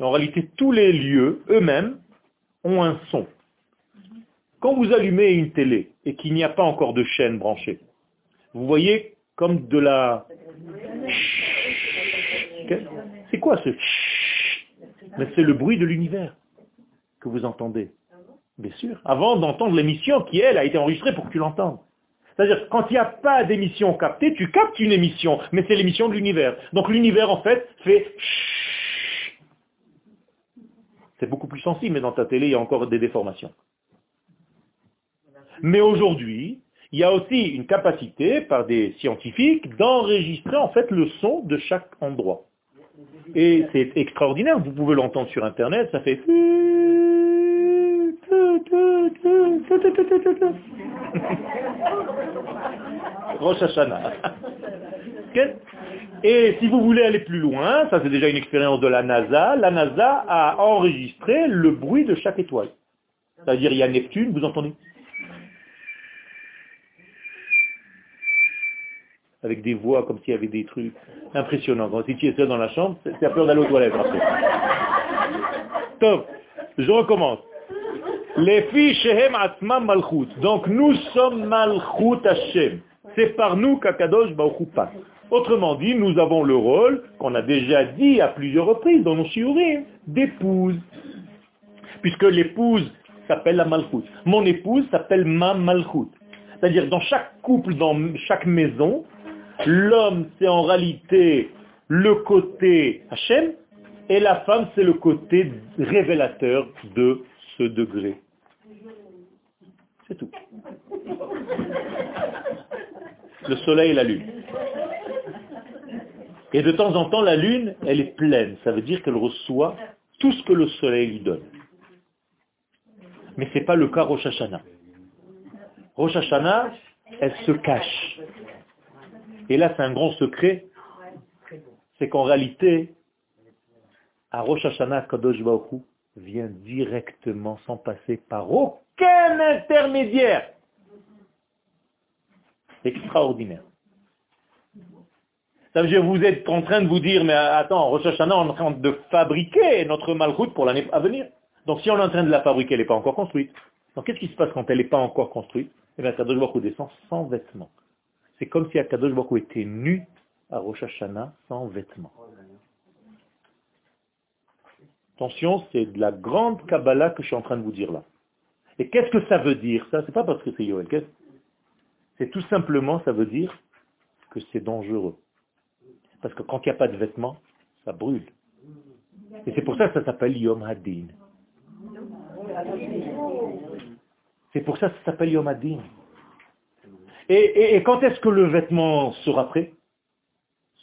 En réalité, tous les lieux eux-mêmes ont un son. Quand vous allumez une télé et qu'il n'y a pas encore de chaîne branchée, vous voyez comme de la... C'est quoi ce Mais c'est le bruit de l'univers que vous entendez. Bien sûr. Avant d'entendre l'émission qui, elle, a été enregistrée pour que tu l'entendes. C'est-à-dire, quand il n'y a pas d'émission captée, tu captes une émission, mais c'est l'émission de l'univers. Donc l'univers, en fait, fait c'est beaucoup plus sensible, mais dans ta télé, il y a encore des déformations. Mais aujourd'hui, il y a aussi une capacité par des scientifiques d'enregistrer en fait le son de chaque endroit. Et c'est extraordinaire, vous pouvez l'entendre sur Internet, ça fait... Et si vous voulez aller plus loin, ça c'est déjà une expérience de la NASA, la NASA a enregistré le bruit de chaque étoile. C'est-à-dire il y a Neptune, vous entendez? Avec des voix comme s'il y avait des trucs impressionnants. Quand si tu es seul dans la chambre, c'est peur d'aller aux toilettes après. Top, je recommence. Les filles Shehem Atma Malchut. Donc nous sommes Malchut Hashem. C'est par nous qu'Akadosh Baruch passe. Autrement dit, nous avons le rôle, qu'on a déjà dit à plusieurs reprises dans nos shiurim, d'épouse. Puisque l'épouse s'appelle la Malchut. Mon épouse s'appelle ma Malchut. C'est-à-dire dans chaque couple, dans chaque maison, l'homme c'est en réalité le côté Hachem et la femme c'est le côté révélateur de ce degré. C'est tout. Le soleil et la lune. Et de temps en temps, la lune, elle est pleine. Ça veut dire qu'elle reçoit tout ce que le soleil lui donne. Mais ce n'est pas le cas Rosh Hashanah. Rosh Hashanah, elle se cache. Et là, c'est un grand secret. C'est qu'en réalité, à Rosh Hashanah, Kadosh vient directement sans passer par aucun intermédiaire. Extraordinaire. Ça vous êtes en train de vous dire, mais attends, Rosh Hashanah, on est en train de fabriquer notre malroute pour l'année à venir. Donc si on est en train de la fabriquer, elle n'est pas encore construite. Donc qu'est-ce qui se passe quand elle n'est pas encore construite? Eh bien, Kadosh Baruch descend sans vêtements. C'est comme si Akadosh était nu à Rosh Hashanah sans vêtements. Attention, c'est de la grande Kabbalah que je suis en train de vous dire là. Et qu'est-ce que ça veut dire? Ça C'est pas parce que c'est Yoel. C'est tout simplement, ça veut dire que c'est dangereux. Parce que quand il n'y a pas de vêtements, ça brûle. Et c'est pour ça que ça s'appelle Yom Hadin. C'est pour ça que ça s'appelle Yom Hadin. Et, quand est-ce que le vêtement sera prêt?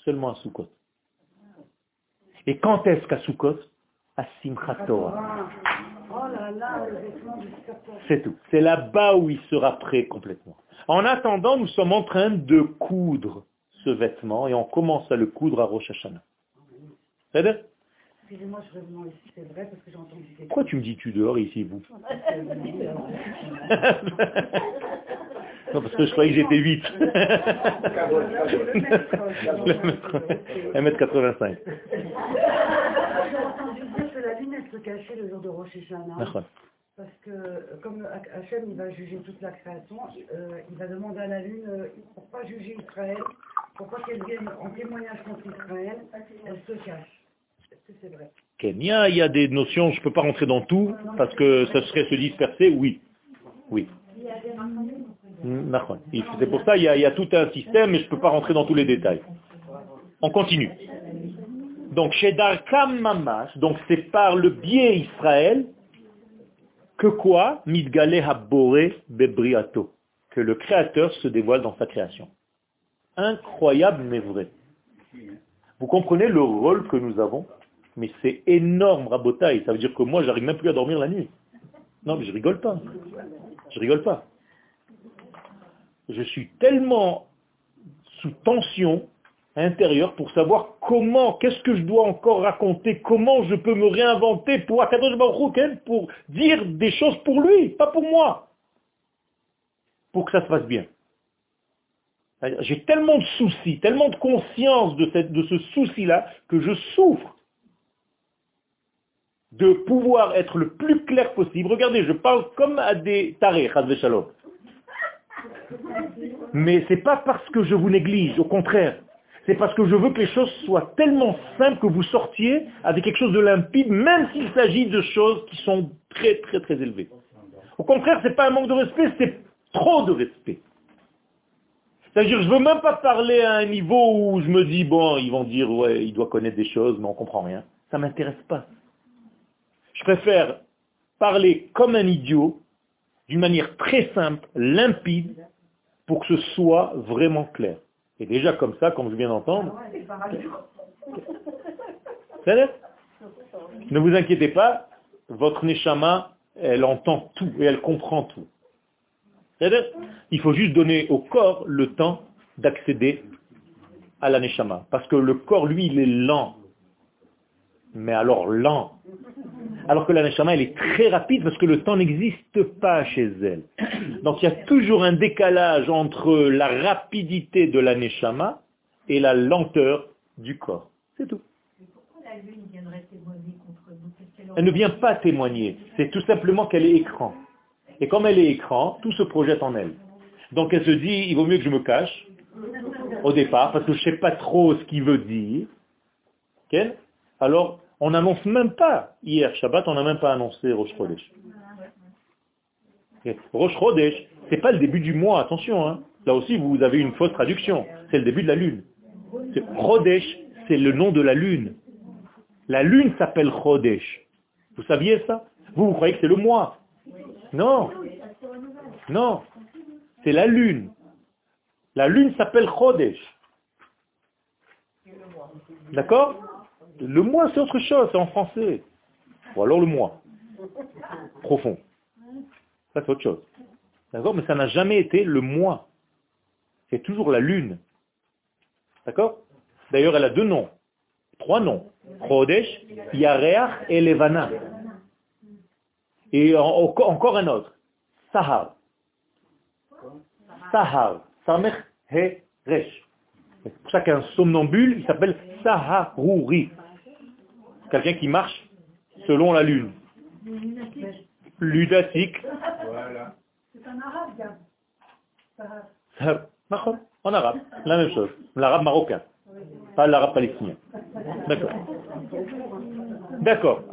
Seulement à Sukkot. Et quand est-ce qu'à Sukkot? À Simchat Torah. C'est tout. C'est là-bas où il sera prêt complètement. En attendant, nous sommes en train de coudre ce vêtement et on commence à le coudre à Rosh Hashanah. C'est Excusez-moi, je reviens ici, c'est vrai, parce que j'ai entendu... Pourquoi tu me dis tu dehors ici, vous? Non, parce que je croyais que j'étais 8. 1m85. J'ai entendu dire que la lune, elle se cachait le jour de Rosh Hashanah. Parce que comme Hachem il va juger toute la création, euh, il va demander à la lune, euh, pour pas juger Israël, pour pas qu'elle vienne en témoignage contre Israël, elle se cache. Est-ce que c'est vrai? Il y a des notions, je ne peux pas rentrer dans tout, parce que ça serait se disperser, oui. Oui. C'est pour ça, il y, a, il y a tout un système, mais je ne peux pas rentrer dans tous les détails. On continue. Donc, chez Darkam Mamash, donc c'est par le biais Israël que quoi Midgale Habore Bebriato. Que le Créateur se dévoile dans sa création. Incroyable mais vrai. Vous comprenez le rôle que nous avons Mais c'est énorme, Rabotaï. Ça veut dire que moi, j'arrive même plus à dormir la nuit. Non, mais je rigole pas. Je rigole pas. Je suis tellement sous tension intérieure pour savoir comment, qu'est-ce que je dois encore raconter, comment je peux me réinventer pour Akadosh Baruch pour dire des choses pour lui, pas pour moi. Pour que ça se passe bien. J'ai tellement de soucis, tellement de conscience de, cette, de ce souci-là que je souffre de pouvoir être le plus clair possible. Regardez, je parle comme à des tarés, Shalom. Mais c'est pas parce que je vous néglige, au contraire. C'est parce que je veux que les choses soient tellement simples que vous sortiez avec quelque chose de limpide, même s'il s'agit de choses qui sont très très très élevées. Au contraire, ce n'est pas un manque de respect, c'est trop de respect. C'est-à-dire, je ne veux même pas parler à un niveau où je me dis, bon, ils vont dire, ouais, il doit connaître des choses, mais on ne comprend rien. Ça ne m'intéresse pas. Je préfère parler comme un idiot, d'une manière très simple, limpide, pour que ce soit vraiment clair. Et déjà comme ça, comme je viens d'entendre, ne vous inquiétez pas, votre neshama, elle entend tout et elle comprend tout. Il faut juste donner au corps le temps d'accéder à la neshama. Parce que le corps, lui, il est lent. Mais alors lent. Alors que la neshama, elle est très rapide parce que le temps n'existe pas chez elle. Donc il y a toujours un décalage entre la rapidité de la neshama et la lenteur du corps. C'est tout. Elle ne vient pas témoigner. C'est tout simplement qu'elle est écran. Et comme elle est écran, tout se projette en elle. Donc elle se dit, il vaut mieux que je me cache au départ, parce que je ne sais pas trop ce qu'il veut dire. Alors, on n'annonce même pas, hier Shabbat, on n'a même pas annoncé Rosh Chodesh. Rosh Chodesh, ce n'est pas le début du mois, attention. Hein. Là aussi, vous avez une fausse traduction. C'est le début de la lune. Chodesh, c'est le nom de la lune. La lune s'appelle Chodesh. Vous saviez ça? Vous, vous croyez que c'est le mois? Non. Non. C'est la lune. La lune s'appelle Chodesh. D'accord? Le mois, c'est autre chose, c'est en français. Ou alors le mois. Profond. Ça, c'est autre chose. D'accord? Mais ça n'a jamais été le mois. C'est toujours la lune. D'accord? D'ailleurs, elle a deux noms. Trois noms. Chodesh, Yareach et Levana. Et encore un autre. Sahar. Sahar. Samech He Resh. C'est pour ça qu'un somnambule, il s'appelle Saharouri. Quelqu'un qui marche selon la lune. Ludatique. Voilà. C'est un arabe, Sahar. En arabe, la même chose. L'arabe marocain, pas l'arabe palestinien. D'accord. D'accord.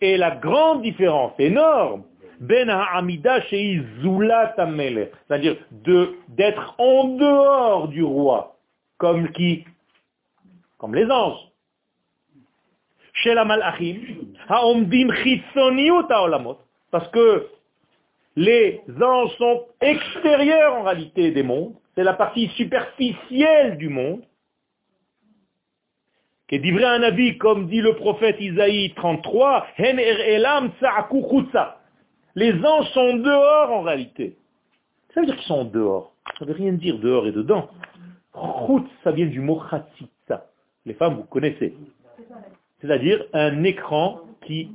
Et la grande différence énorme, ben ha'amida c'est-à-dire d'être en dehors du roi, comme qui? Comme les anges. Chez la malachim, parce que les anges sont extérieurs en réalité des mondes, c'est la partie superficielle du monde, qui dit un avis, comme dit le prophète Isaïe 33, les anges sont dehors en réalité. Ça veut dire qu'ils sont dehors. Ça ne veut rien dire dehors et dedans. Chutz, ça vient du mot chatzitza. Les femmes, vous connaissez. C'est-à-dire un écran qui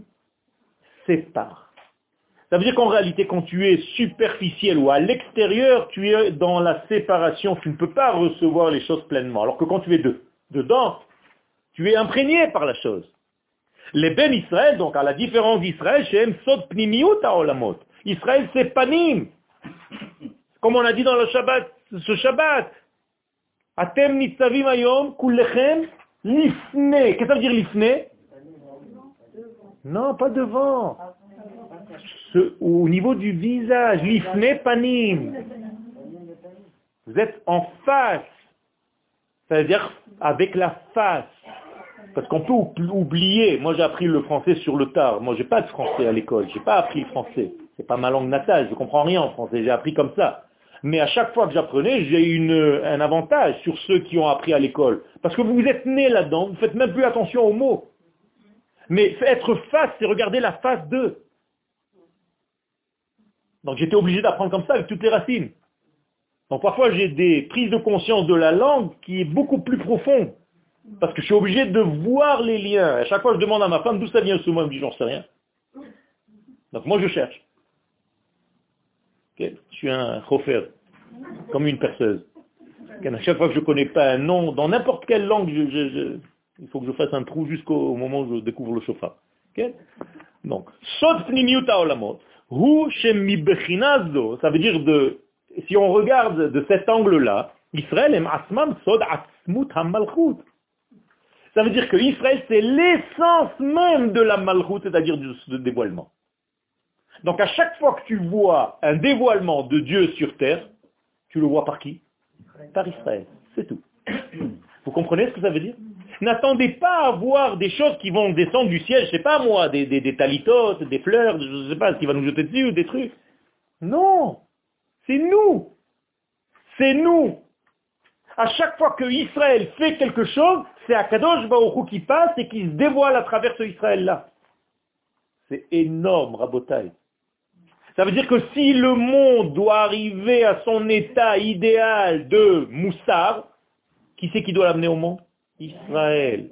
sépare. Ça veut dire qu'en réalité, quand tu es superficiel ou à l'extérieur, tu es dans la séparation. Tu ne peux pas recevoir les choses pleinement. Alors que quand tu es dedans, tu es imprégné par la chose. Les Ben Israël, donc à la différence d'Israël, chez Sod Olamot. Israël, c'est panim. Comme on a dit dans le Shabbat, ce Shabbat. Atem nitzavim ayom kullechem lifne. Qu'est-ce que ça veut dire lifne Non, pas devant. au niveau du visage, lifne panim. Vous êtes en face. C'est-à-dire avec la face. Parce qu'on peut oublier, moi j'ai appris le français sur le tard, moi j'ai pas de français à l'école, j'ai pas appris le français, c'est pas ma langue natale, je comprends rien en français, j'ai appris comme ça. Mais à chaque fois que j'apprenais, j'ai un avantage sur ceux qui ont appris à l'école. Parce que vous êtes nés là-dedans, vous faites même plus attention aux mots. Mais être face, c'est regarder la face d'eux. Donc j'étais obligé d'apprendre comme ça avec toutes les racines. Donc parfois j'ai des prises de conscience de la langue qui est beaucoup plus profonde. Parce que je suis obligé de voir les liens. À chaque fois je demande à ma femme d'où ça vient ce mot, elle me dit j'en sais rien. Donc moi je cherche. Je suis un chofer, comme une perceuse. À chaque fois que je ne connais pas un nom, dans n'importe quelle langue, il faut que je fasse un trou jusqu'au moment où je découvre le chauffard. Donc, sod olamot, ça veut dire de, si on regarde de cet angle-là, Israël est sod atzmut malchut. Ça veut dire que Israël, c'est l'essence même de la malchut, c'est-à-dire du dévoilement. Donc à chaque fois que tu vois un dévoilement de Dieu sur terre, tu le vois par qui? Par Israël. C'est tout. Vous comprenez ce que ça veut dire? N'attendez pas à voir des choses qui vont descendre du ciel, je sais pas moi, des, des, des talitotes, des fleurs, je ne sais pas, ce qui va nous jeter dessus ou des trucs. Non C'est nous C'est nous À chaque fois que Israël fait quelque chose, c'est Akadosh Baruch qui passe et qui se dévoile à travers ce Israël-là. C'est énorme, Rabotai. Ça veut dire que si le monde doit arriver à son état idéal de moussard, qui c'est qui doit l'amener au monde? Israël.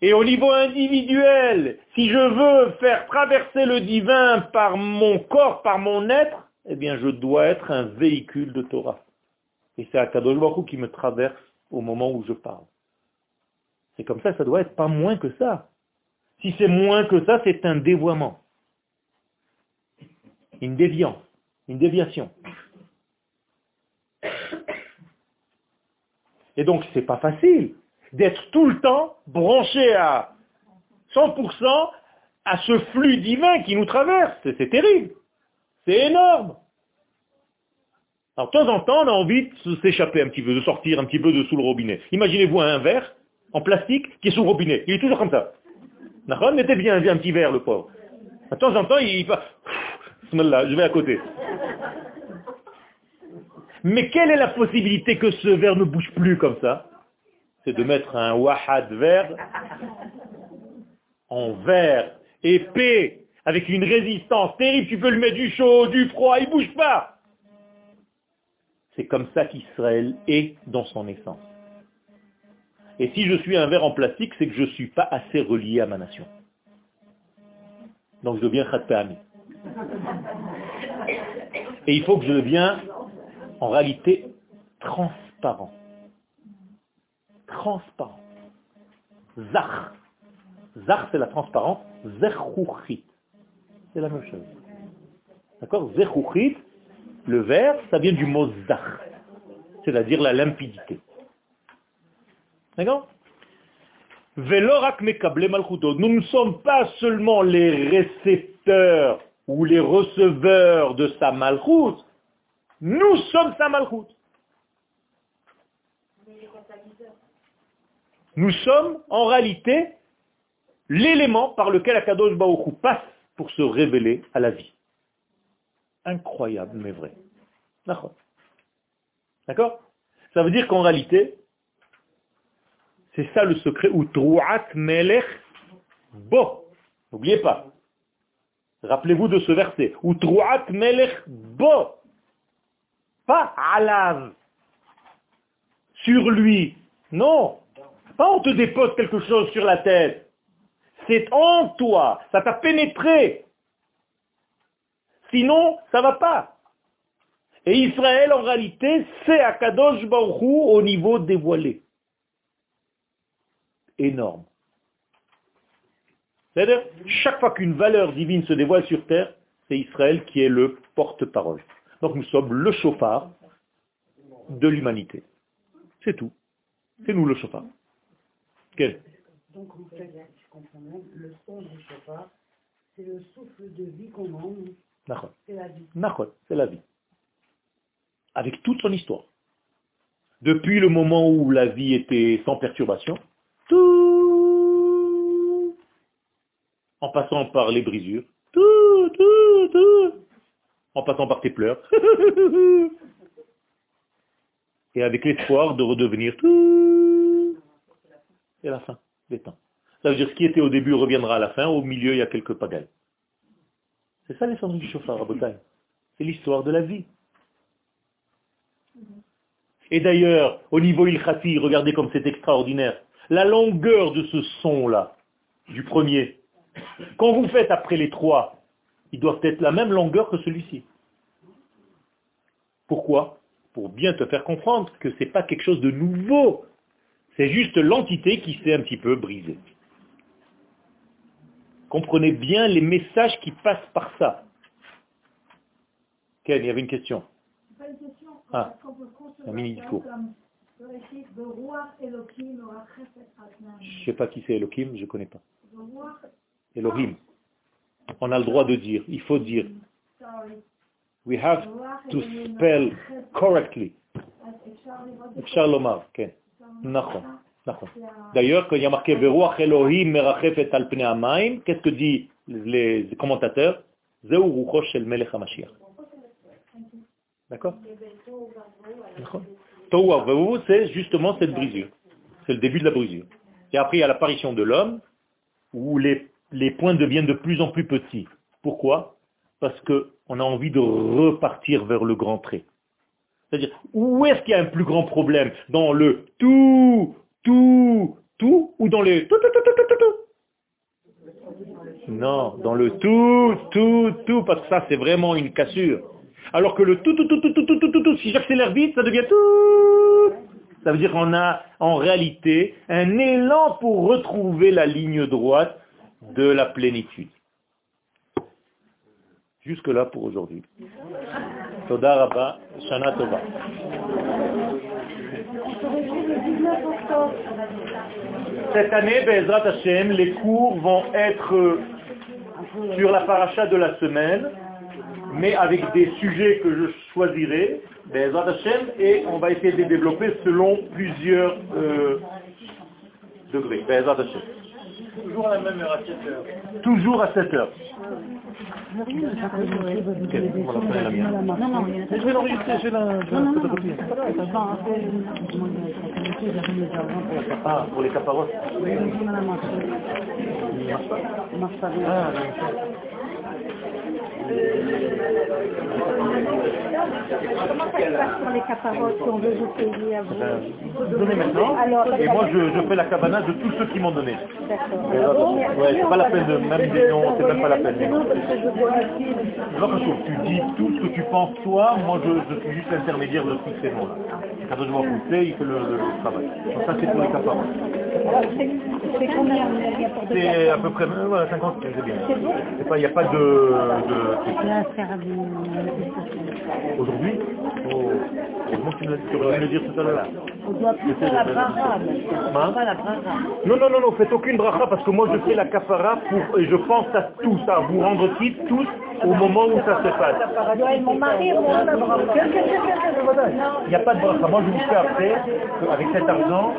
Et au niveau individuel, si je veux faire traverser le divin par mon corps, par mon être, eh bien je dois être un véhicule de Torah. Et c'est Akadosh Baruch qui me traverse au moment où je parle. C'est comme ça, ça doit être pas moins que ça. Si c'est moins que ça, c'est un dévoiement une déviance, une déviation. Et donc, c'est pas facile d'être tout le temps branché à 100% à ce flux divin qui nous traverse. C'est terrible. C'est énorme. Alors, de temps en temps, on a envie de s'échapper un petit peu, de sortir un petit peu de sous le robinet. Imaginez-vous un verre en plastique qui est sous le robinet. Il est toujours comme ça. Mettez bien un petit verre, le pauvre. De temps en temps, il, je vais à côté. Mais quelle est la possibilité que ce verre ne bouge plus comme ça? C'est de mettre un wahad vert en verre épais, avec une résistance terrible. Tu peux le mettre du chaud, du froid, il ne bouge pas. C'est comme ça qu'Israël est dans son essence. Et si je suis un verre en plastique, c'est que je ne suis pas assez relié à ma nation. Donc je deviens Khatpahami. Et il faut que je devienne en réalité transparent. Transparent. Zach. Zach, c'est la transparence. Zechouchit. C'est la même chose. D'accord? Zechouchit, le vert, ça vient du mot zach. C'est-à-dire la limpidité. D'accord? Nous ne sommes pas seulement les récepteurs ou les receveurs de sa malchoute, nous sommes sa malchoute. Nous sommes en réalité l'élément par lequel Akadosh Baoku passe pour se révéler à la vie. Incroyable, mais vrai. D'accord? Ça veut dire qu'en réalité, c'est ça le secret, ou Trouat Melech Bo. N'oubliez pas, Rappelez-vous de ce verset. Utruat melech bo. Pas alav. Sur lui. Non. Pas on te dépose quelque chose sur la tête. C'est en toi. Ça t'a pénétré. Sinon, ça va pas. Et Israël, en réalité, c'est Akadosh Baruch au niveau dévoilé. Énorme. C'est-à-dire, chaque fois qu'une valeur divine se dévoile sur terre, c'est Israël qui est le porte-parole. Donc nous sommes le chauffard de l'humanité. C'est tout. C'est nous le chauffard. Quel? Donc en fait, je comprends bien, le son du chauffard, c'est le souffle de vie qu'on a. C'est la vie. c'est la vie. Avec toute son histoire. Depuis le moment où la vie était sans perturbation, tout en passant par les brisures. Tout, tout, tout. en passant par tes pleurs, et avec l'espoir de redevenir tout, et la fin des temps. Ça veut dire ce qui était au début reviendra à la fin, au milieu il y a quelques pagailles. C'est ça l'essence du chauffard, C'est l'histoire de la vie. Et d'ailleurs, au niveau ilkhati, regardez comme c'est extraordinaire. La longueur de ce son-là, du premier, quand vous faites après les trois, ils doivent être la même longueur que celui-ci. Pourquoi? Pour bien te faire comprendre que ce n'est pas quelque chose de nouveau. C'est juste l'entité qui s'est un petit peu brisée. Comprenez bien les messages qui passent par ça. Ken, il y avait une question. Pas une question. Ah, un mini discours. Je ne sais pas qui c'est Elohim, je ne connais pas. Elohim. On a le droit de dire, il faut dire. We have to spell correctly. D'ailleurs, quand il y a marqué Elohim merachefet al qu'est-ce que disent les commentateurs? D'accord? C'est justement cette brisure. C'est le début de la brisure. Et après, il y a l'apparition de l'homme, où les, les points deviennent de plus en plus petits. Pourquoi Parce qu'on a envie de repartir vers le grand trait. C'est-à-dire, où est-ce qu'il y a un plus grand problème Dans le tout, tout, tout, ou dans le tout, tout, tout, tout, tout, tout Non, dans le tout, tout, tout, parce que ça, c'est vraiment une cassure. Alors que le tout, tout, tout, tout, tout, tout, tout, tout si j'accélère vite, ça devient tout. Ça veut dire qu'on a en réalité un élan pour retrouver la ligne droite de la plénitude. Jusque là pour aujourd'hui. Toda Rabba, Shana Tova. Cette année, Bezrat Hashem, les cours vont être sur la paracha de la semaine mais avec des sujets que je choisirai, et on va essayer de les développer selon plusieurs euh, degrés. Toujours à la même heure, à 7 heures. Toujours à 7 heures. Je vais l'enregistrer, je vais la Ah, pour les caparottes Ah, Comment ça se passe pour les caparottes si on veut vous payer à vous Donnez maintenant. et moi, je, je, fais la cabana de tous ceux qui m'ont donné. D'accord. Ouais, c'est pas la peine de même des noms, c'est même pas la peine. Tu dis tout ce que tu penses toi, moi je, je suis juste l'intermédiaire de tous ces noms-là. Quand je vois pousser, il fait le, le, travail. Donc ça c'est pour les caparottes. C'est combien C'est à peu près voilà, 50, c'est bien. Il n'y a pas de... de Aujourd'hui. Comment tu me le dire tout à l'heure On doit plus faire la bracha, hein pas la bracha. Non, non, non, non, faites aucune bracha parce que moi je fais la kafara pour, et je pense à tout ça, vous rendre quitte tous au moment où ça se passe. Il n'y a pas de bracha. Moi je vous fais après, avec cet argent,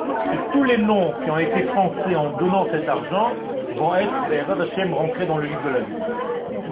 tous les noms qui ont été français en donnant cet argent vont être, les Hashem, rentrés dans le livre de la vie.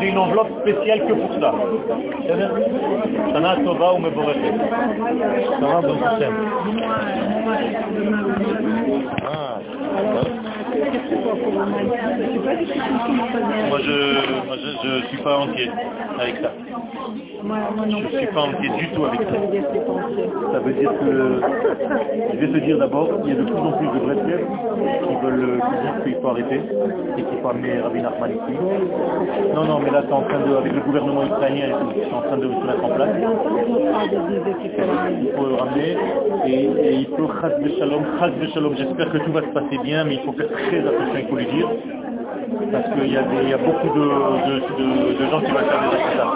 J'ai une enveloppe spéciale que pour ça. Shana Tova ou Mevorechet. Shana Bon Hashem. Ah, moi je, je suis pas entier avec ça. je ne suis pas entier du tout avec ça. Ça veut dire que, je vais te dire d'abord, il y a de plus en plus de Breslev qui veulent dire qu'il faut arrêter et qu'il faut amener Rabbi Nachman ici. Non, non, mais là c'est en train de, avec le gouvernement israélien et tout, en train de se mettre en place. Il faut le ramener et, il faut Shalom, Chaz Shalom, j'espère que tout va se passer bien, mais il faut faire très attention, il faut lui dire parce qu'il y, y, a beaucoup de, de, de, de, gens qui vont faire des attentats.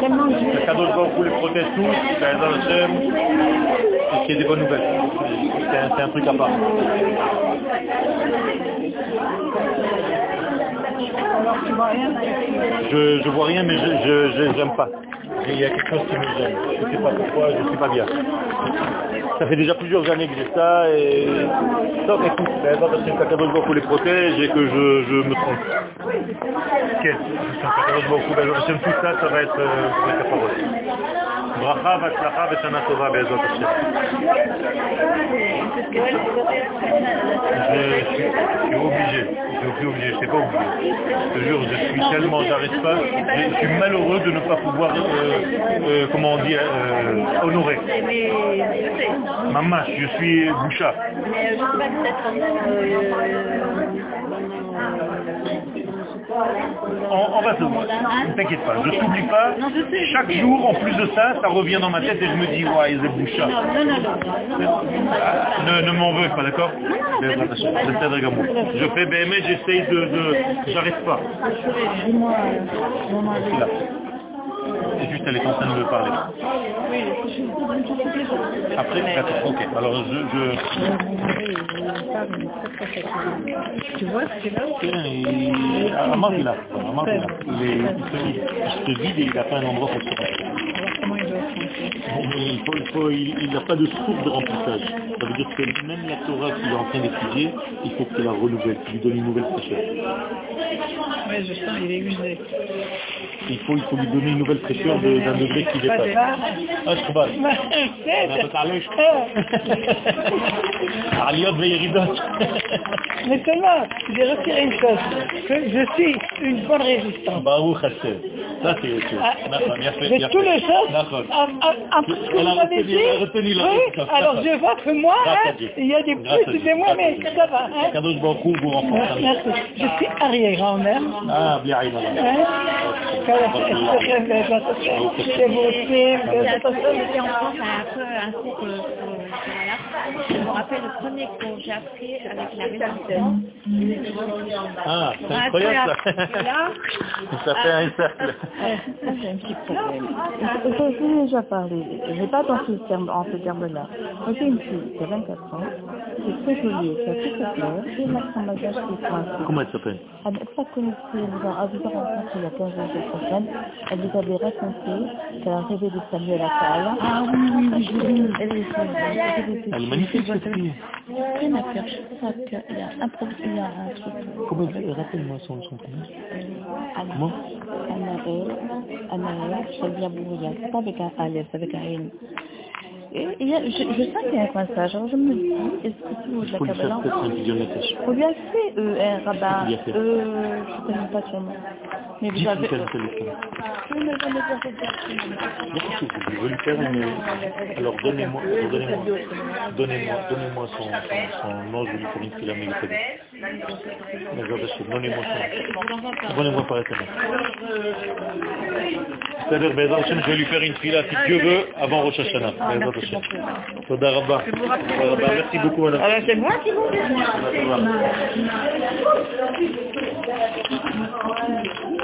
Tellement Dieu. Le cadeau de vous les protège tous, ben, dans le Shem, et qu'il y ait des bonnes nouvelles. C'est un, c'est un truc à part. Alors tu vois rien Je, je vois rien, mais je j'aime pas. Il y a quelque chose qui me gêne. Je ne sais pas pourquoi, je ne suis pas bien. Ça fait déjà plusieurs années que j'ai ça et... Donc écoute, ben, le cadeau de beaucoup les protège et que je, je me trompe. Ok, de beaucoup, ben, j'aime tout ça, ça va être euh, être la parole. Bracha, Vatzlacha, Veshana Tova, Be'ezrat Hashem. Je suis, obligé, je suis obligé, je sais pas obligé. Je te jure, je suis tellement, j'arrive pas, je, suis malheureux de ne pas pouvoir, euh, euh, comment on dit, euh, honorer. Maman, je suis bouchard. Mais je sais pas peut-être On, on va se voir, ne t'inquiète pas, je t'oublie pas. Chaque jour, en plus de ça, ça revient dans ma tête et je me dis, ouais, ils non. Ne, ne m'en veux pas, d'accord. Je fais BME, j'essaye de... de J'arrête pas. Euh, là. C'est juste, elle est en train de me parler. Après, d'accord, ok. Alors, je... je... tu vois ce que là Tiens, il... A. Il se... vide et il n'a pas un endroit pour se il se Il faut- il n'a pas de source de remplissage. Ça veut dire que même la Torah qu'il est en train d'étudier, il faut qu'il la renouvelle, qu'il lui donne une nouvelle fraîcheur Ouais, je sens, il est usé. Il faut, il faut lui donner une nouvelle fraîcheur de- d'un degré qui Pas dépasse. de là. Ah, je comprends. אתה תעלש. עליות וירידות. Mais seulement, j'ai retiré une chose, que je suis une bonne résistante. ברוך השם. Ça c'est autre chose. Ah, נכון, יפה, J'ai יפה. toutes les choses. נכון. Ah, ah, Après ce que Elle a vous m'avez retenu- dit, elle a retenu la oui, réponse. alors je vois que moi, Grâce à hein, Dieu. il y a des Grâce à plus et Dieu. des moins, mais Grâce à ça va. Hein. הקדוש ברוך הוא הוא renforce. Merci. Je suis arrière-grand-mère. אה, בלי עין הרע. Hein. C'est beau aussi, Je me rappelle le premier cours que j'ai appris avec la résistance. Ah, c'est incroyable ça. là. Ça fait un cercle. Ça, j'ai un petit problème. Je je vous ai déjà parlé, je n'ai pas dans ce terme, en ce terme-là. Moi, j'ai une fille qui a 24 ans, qui est très jolie, qui a toutes ses fleurs, et a son bagage qui est coincé. Comment elle s'appelle? Elle n'est pas connue, elle vous a, rencontré il y a 15 jours cette semaine. Elle vous avait raconté qu'elle a rêvé de Samuel Attal. Ah oui, oui, oui, Elle est Est magnifique cette fille. Rien à faire, je crois qu'il a un problème, il y a un truc. Comment Rappelle-moi son, son prénom. Comment? C'est pas avec un Aleph, c'est avec un N. Et il y a, je, je sens qu'il y a un coinçage. Alors je me dis, est-ce que de Il la lui faire Kabbalah peut-être un vidéo message. On lui a fait euh, un. Il fait. Euh, je ne connais pas son nom. Mais vous avez... Je veux lui faire une... Alors donnez-moi, donnez-moi, donnez-moi, donnez-moi son, nom, je vais lui faire une à Mélipédé. D'accord, donnez-moi son Donnez-moi par SMS. C'est-à-dire, Bézard je vais lui faire une fila, si Dieu veut, avant Rosh Hashanah. Bézard Hashem. Toda Rabba. Toda Rabba. Merci beaucoup, madame. Alors c'est moi qui vous.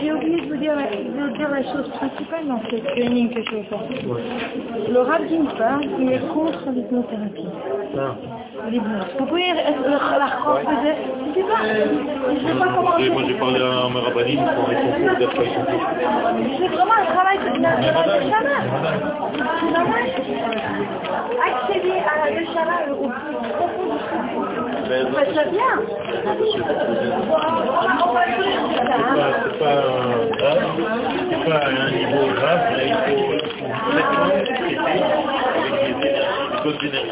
J'ai oublié de vous dire, de vous dire la chose principale dans ce training que je fais. Ouais. Le rabbin parle, il est contre l'hypnothérapie. Ah. L'hypnose. Vous pouvez la reconfaiser Je sais pas. Je sais pas comment. Moi, j'ai parlé à ma rabbinine pour les concours pas C'est vraiment un travail de la Mais madame, de Shana. mais madame. C'est dommage. Accéder à la de Shana au plus profond du truc. Ben, Bah, ça vient. C'est pas, c'est pas c'est pas un niveau grave, il faut avec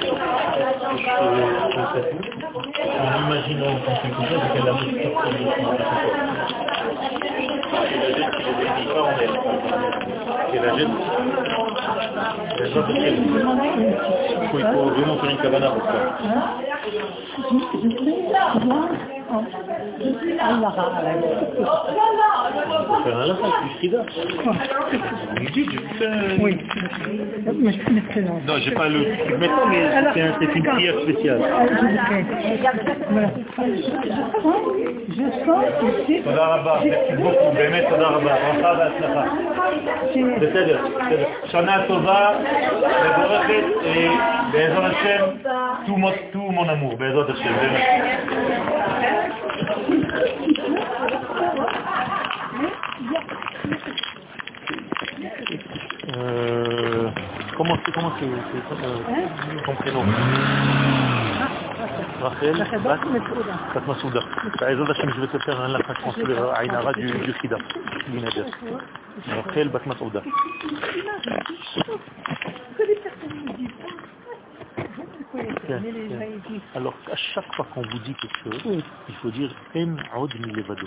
tout, en imaginant quand c'est ça, c'est son corps. Quel âge Il faut vraiment faire une cabana pour ça. Faire un latin, du frida. Vous me dites, je vous fais... Oui. Mais je connais très longtemps. Non, j'ai pas le maintenant, mais c'est un- c'est une prière spéciale. Ah, je vous prie. Voilà. Je sens aussi. תודה רבה, merci beaucoup, באמת תודה רבה, ברכה והצלחה. בסדר, בסדר. שנה טובה, מבורכת, אה, בעזרת השם, tout mon- tout mon amour, בעזרת השם, באמת. Euh, comment c'est comment c'est c'est, euh, ton prénom Rachel, Bat Massouda. Je vais te faire un lachat contre Aïnara du, du Khida, du Nader. Rachel Batmasouda. Alors, à chaque fois qu'on vous dit quelque chose, il faut dire « En od milevado ».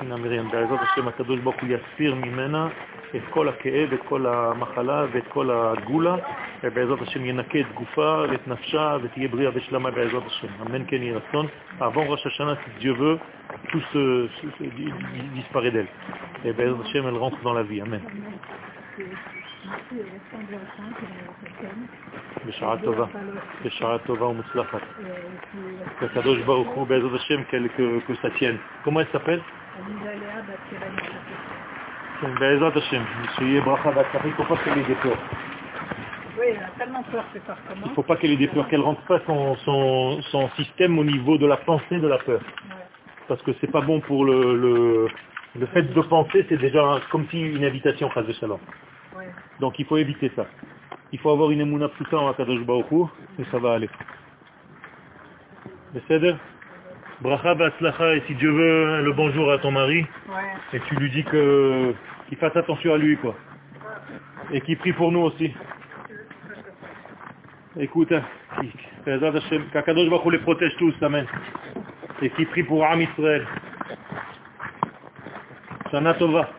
דינה מרים, בעזרת השם הקדוש ברוך הוא יסיר ממנה את כל הכאב, את כל המחלה ואת כל הגולה, ובעזרת השם ינקה את גופה ואת נפשה ותהיה בריאה ושלמה בעזרת השם. אמן כן יהי רצון. Avant ראש השנה, si Dieu veut, tout se, se- se- di- di- disparaît d'elle. Et בעזרת השם, elle rentre dans la vie. Amen. בשעה טובה, בשעה טובה ומוצלחת. שהקדוש ברוך הוא בעזרת השם que, que, que ça tienne. Comment elle s'appelle כן, בעזרת השם, שיהיה ברכה והצלחה, il ne faut pas qu'elle ait des peurs. Oui, elle a tellement peur que ça Il recommence. ne faut pas qu'elle ait des peurs, qu'elle rentre pas son, son, son système au niveau de la pensée de la peur. Parce que c'est pas bon pour le, le, le fait de penser, c'est déjà comme si une invitation, Chaz Shalom. Donc il faut éviter ça. Il faut avoir une émouna tout en Akadosh Baruch Hu, et ça va aller. Beseder Bracha Batzlacha, et si Dieu veut, le bonjour à ton mari, et tu lui dis que qu'il fasse attention à lui, quoi. Et qu'il prie pour nous aussi. Écoute, hein, Hashem, qu'Akadosh Baruch les protège tous, amen. Et qu'il prie pour Am Israël. Shana Tova.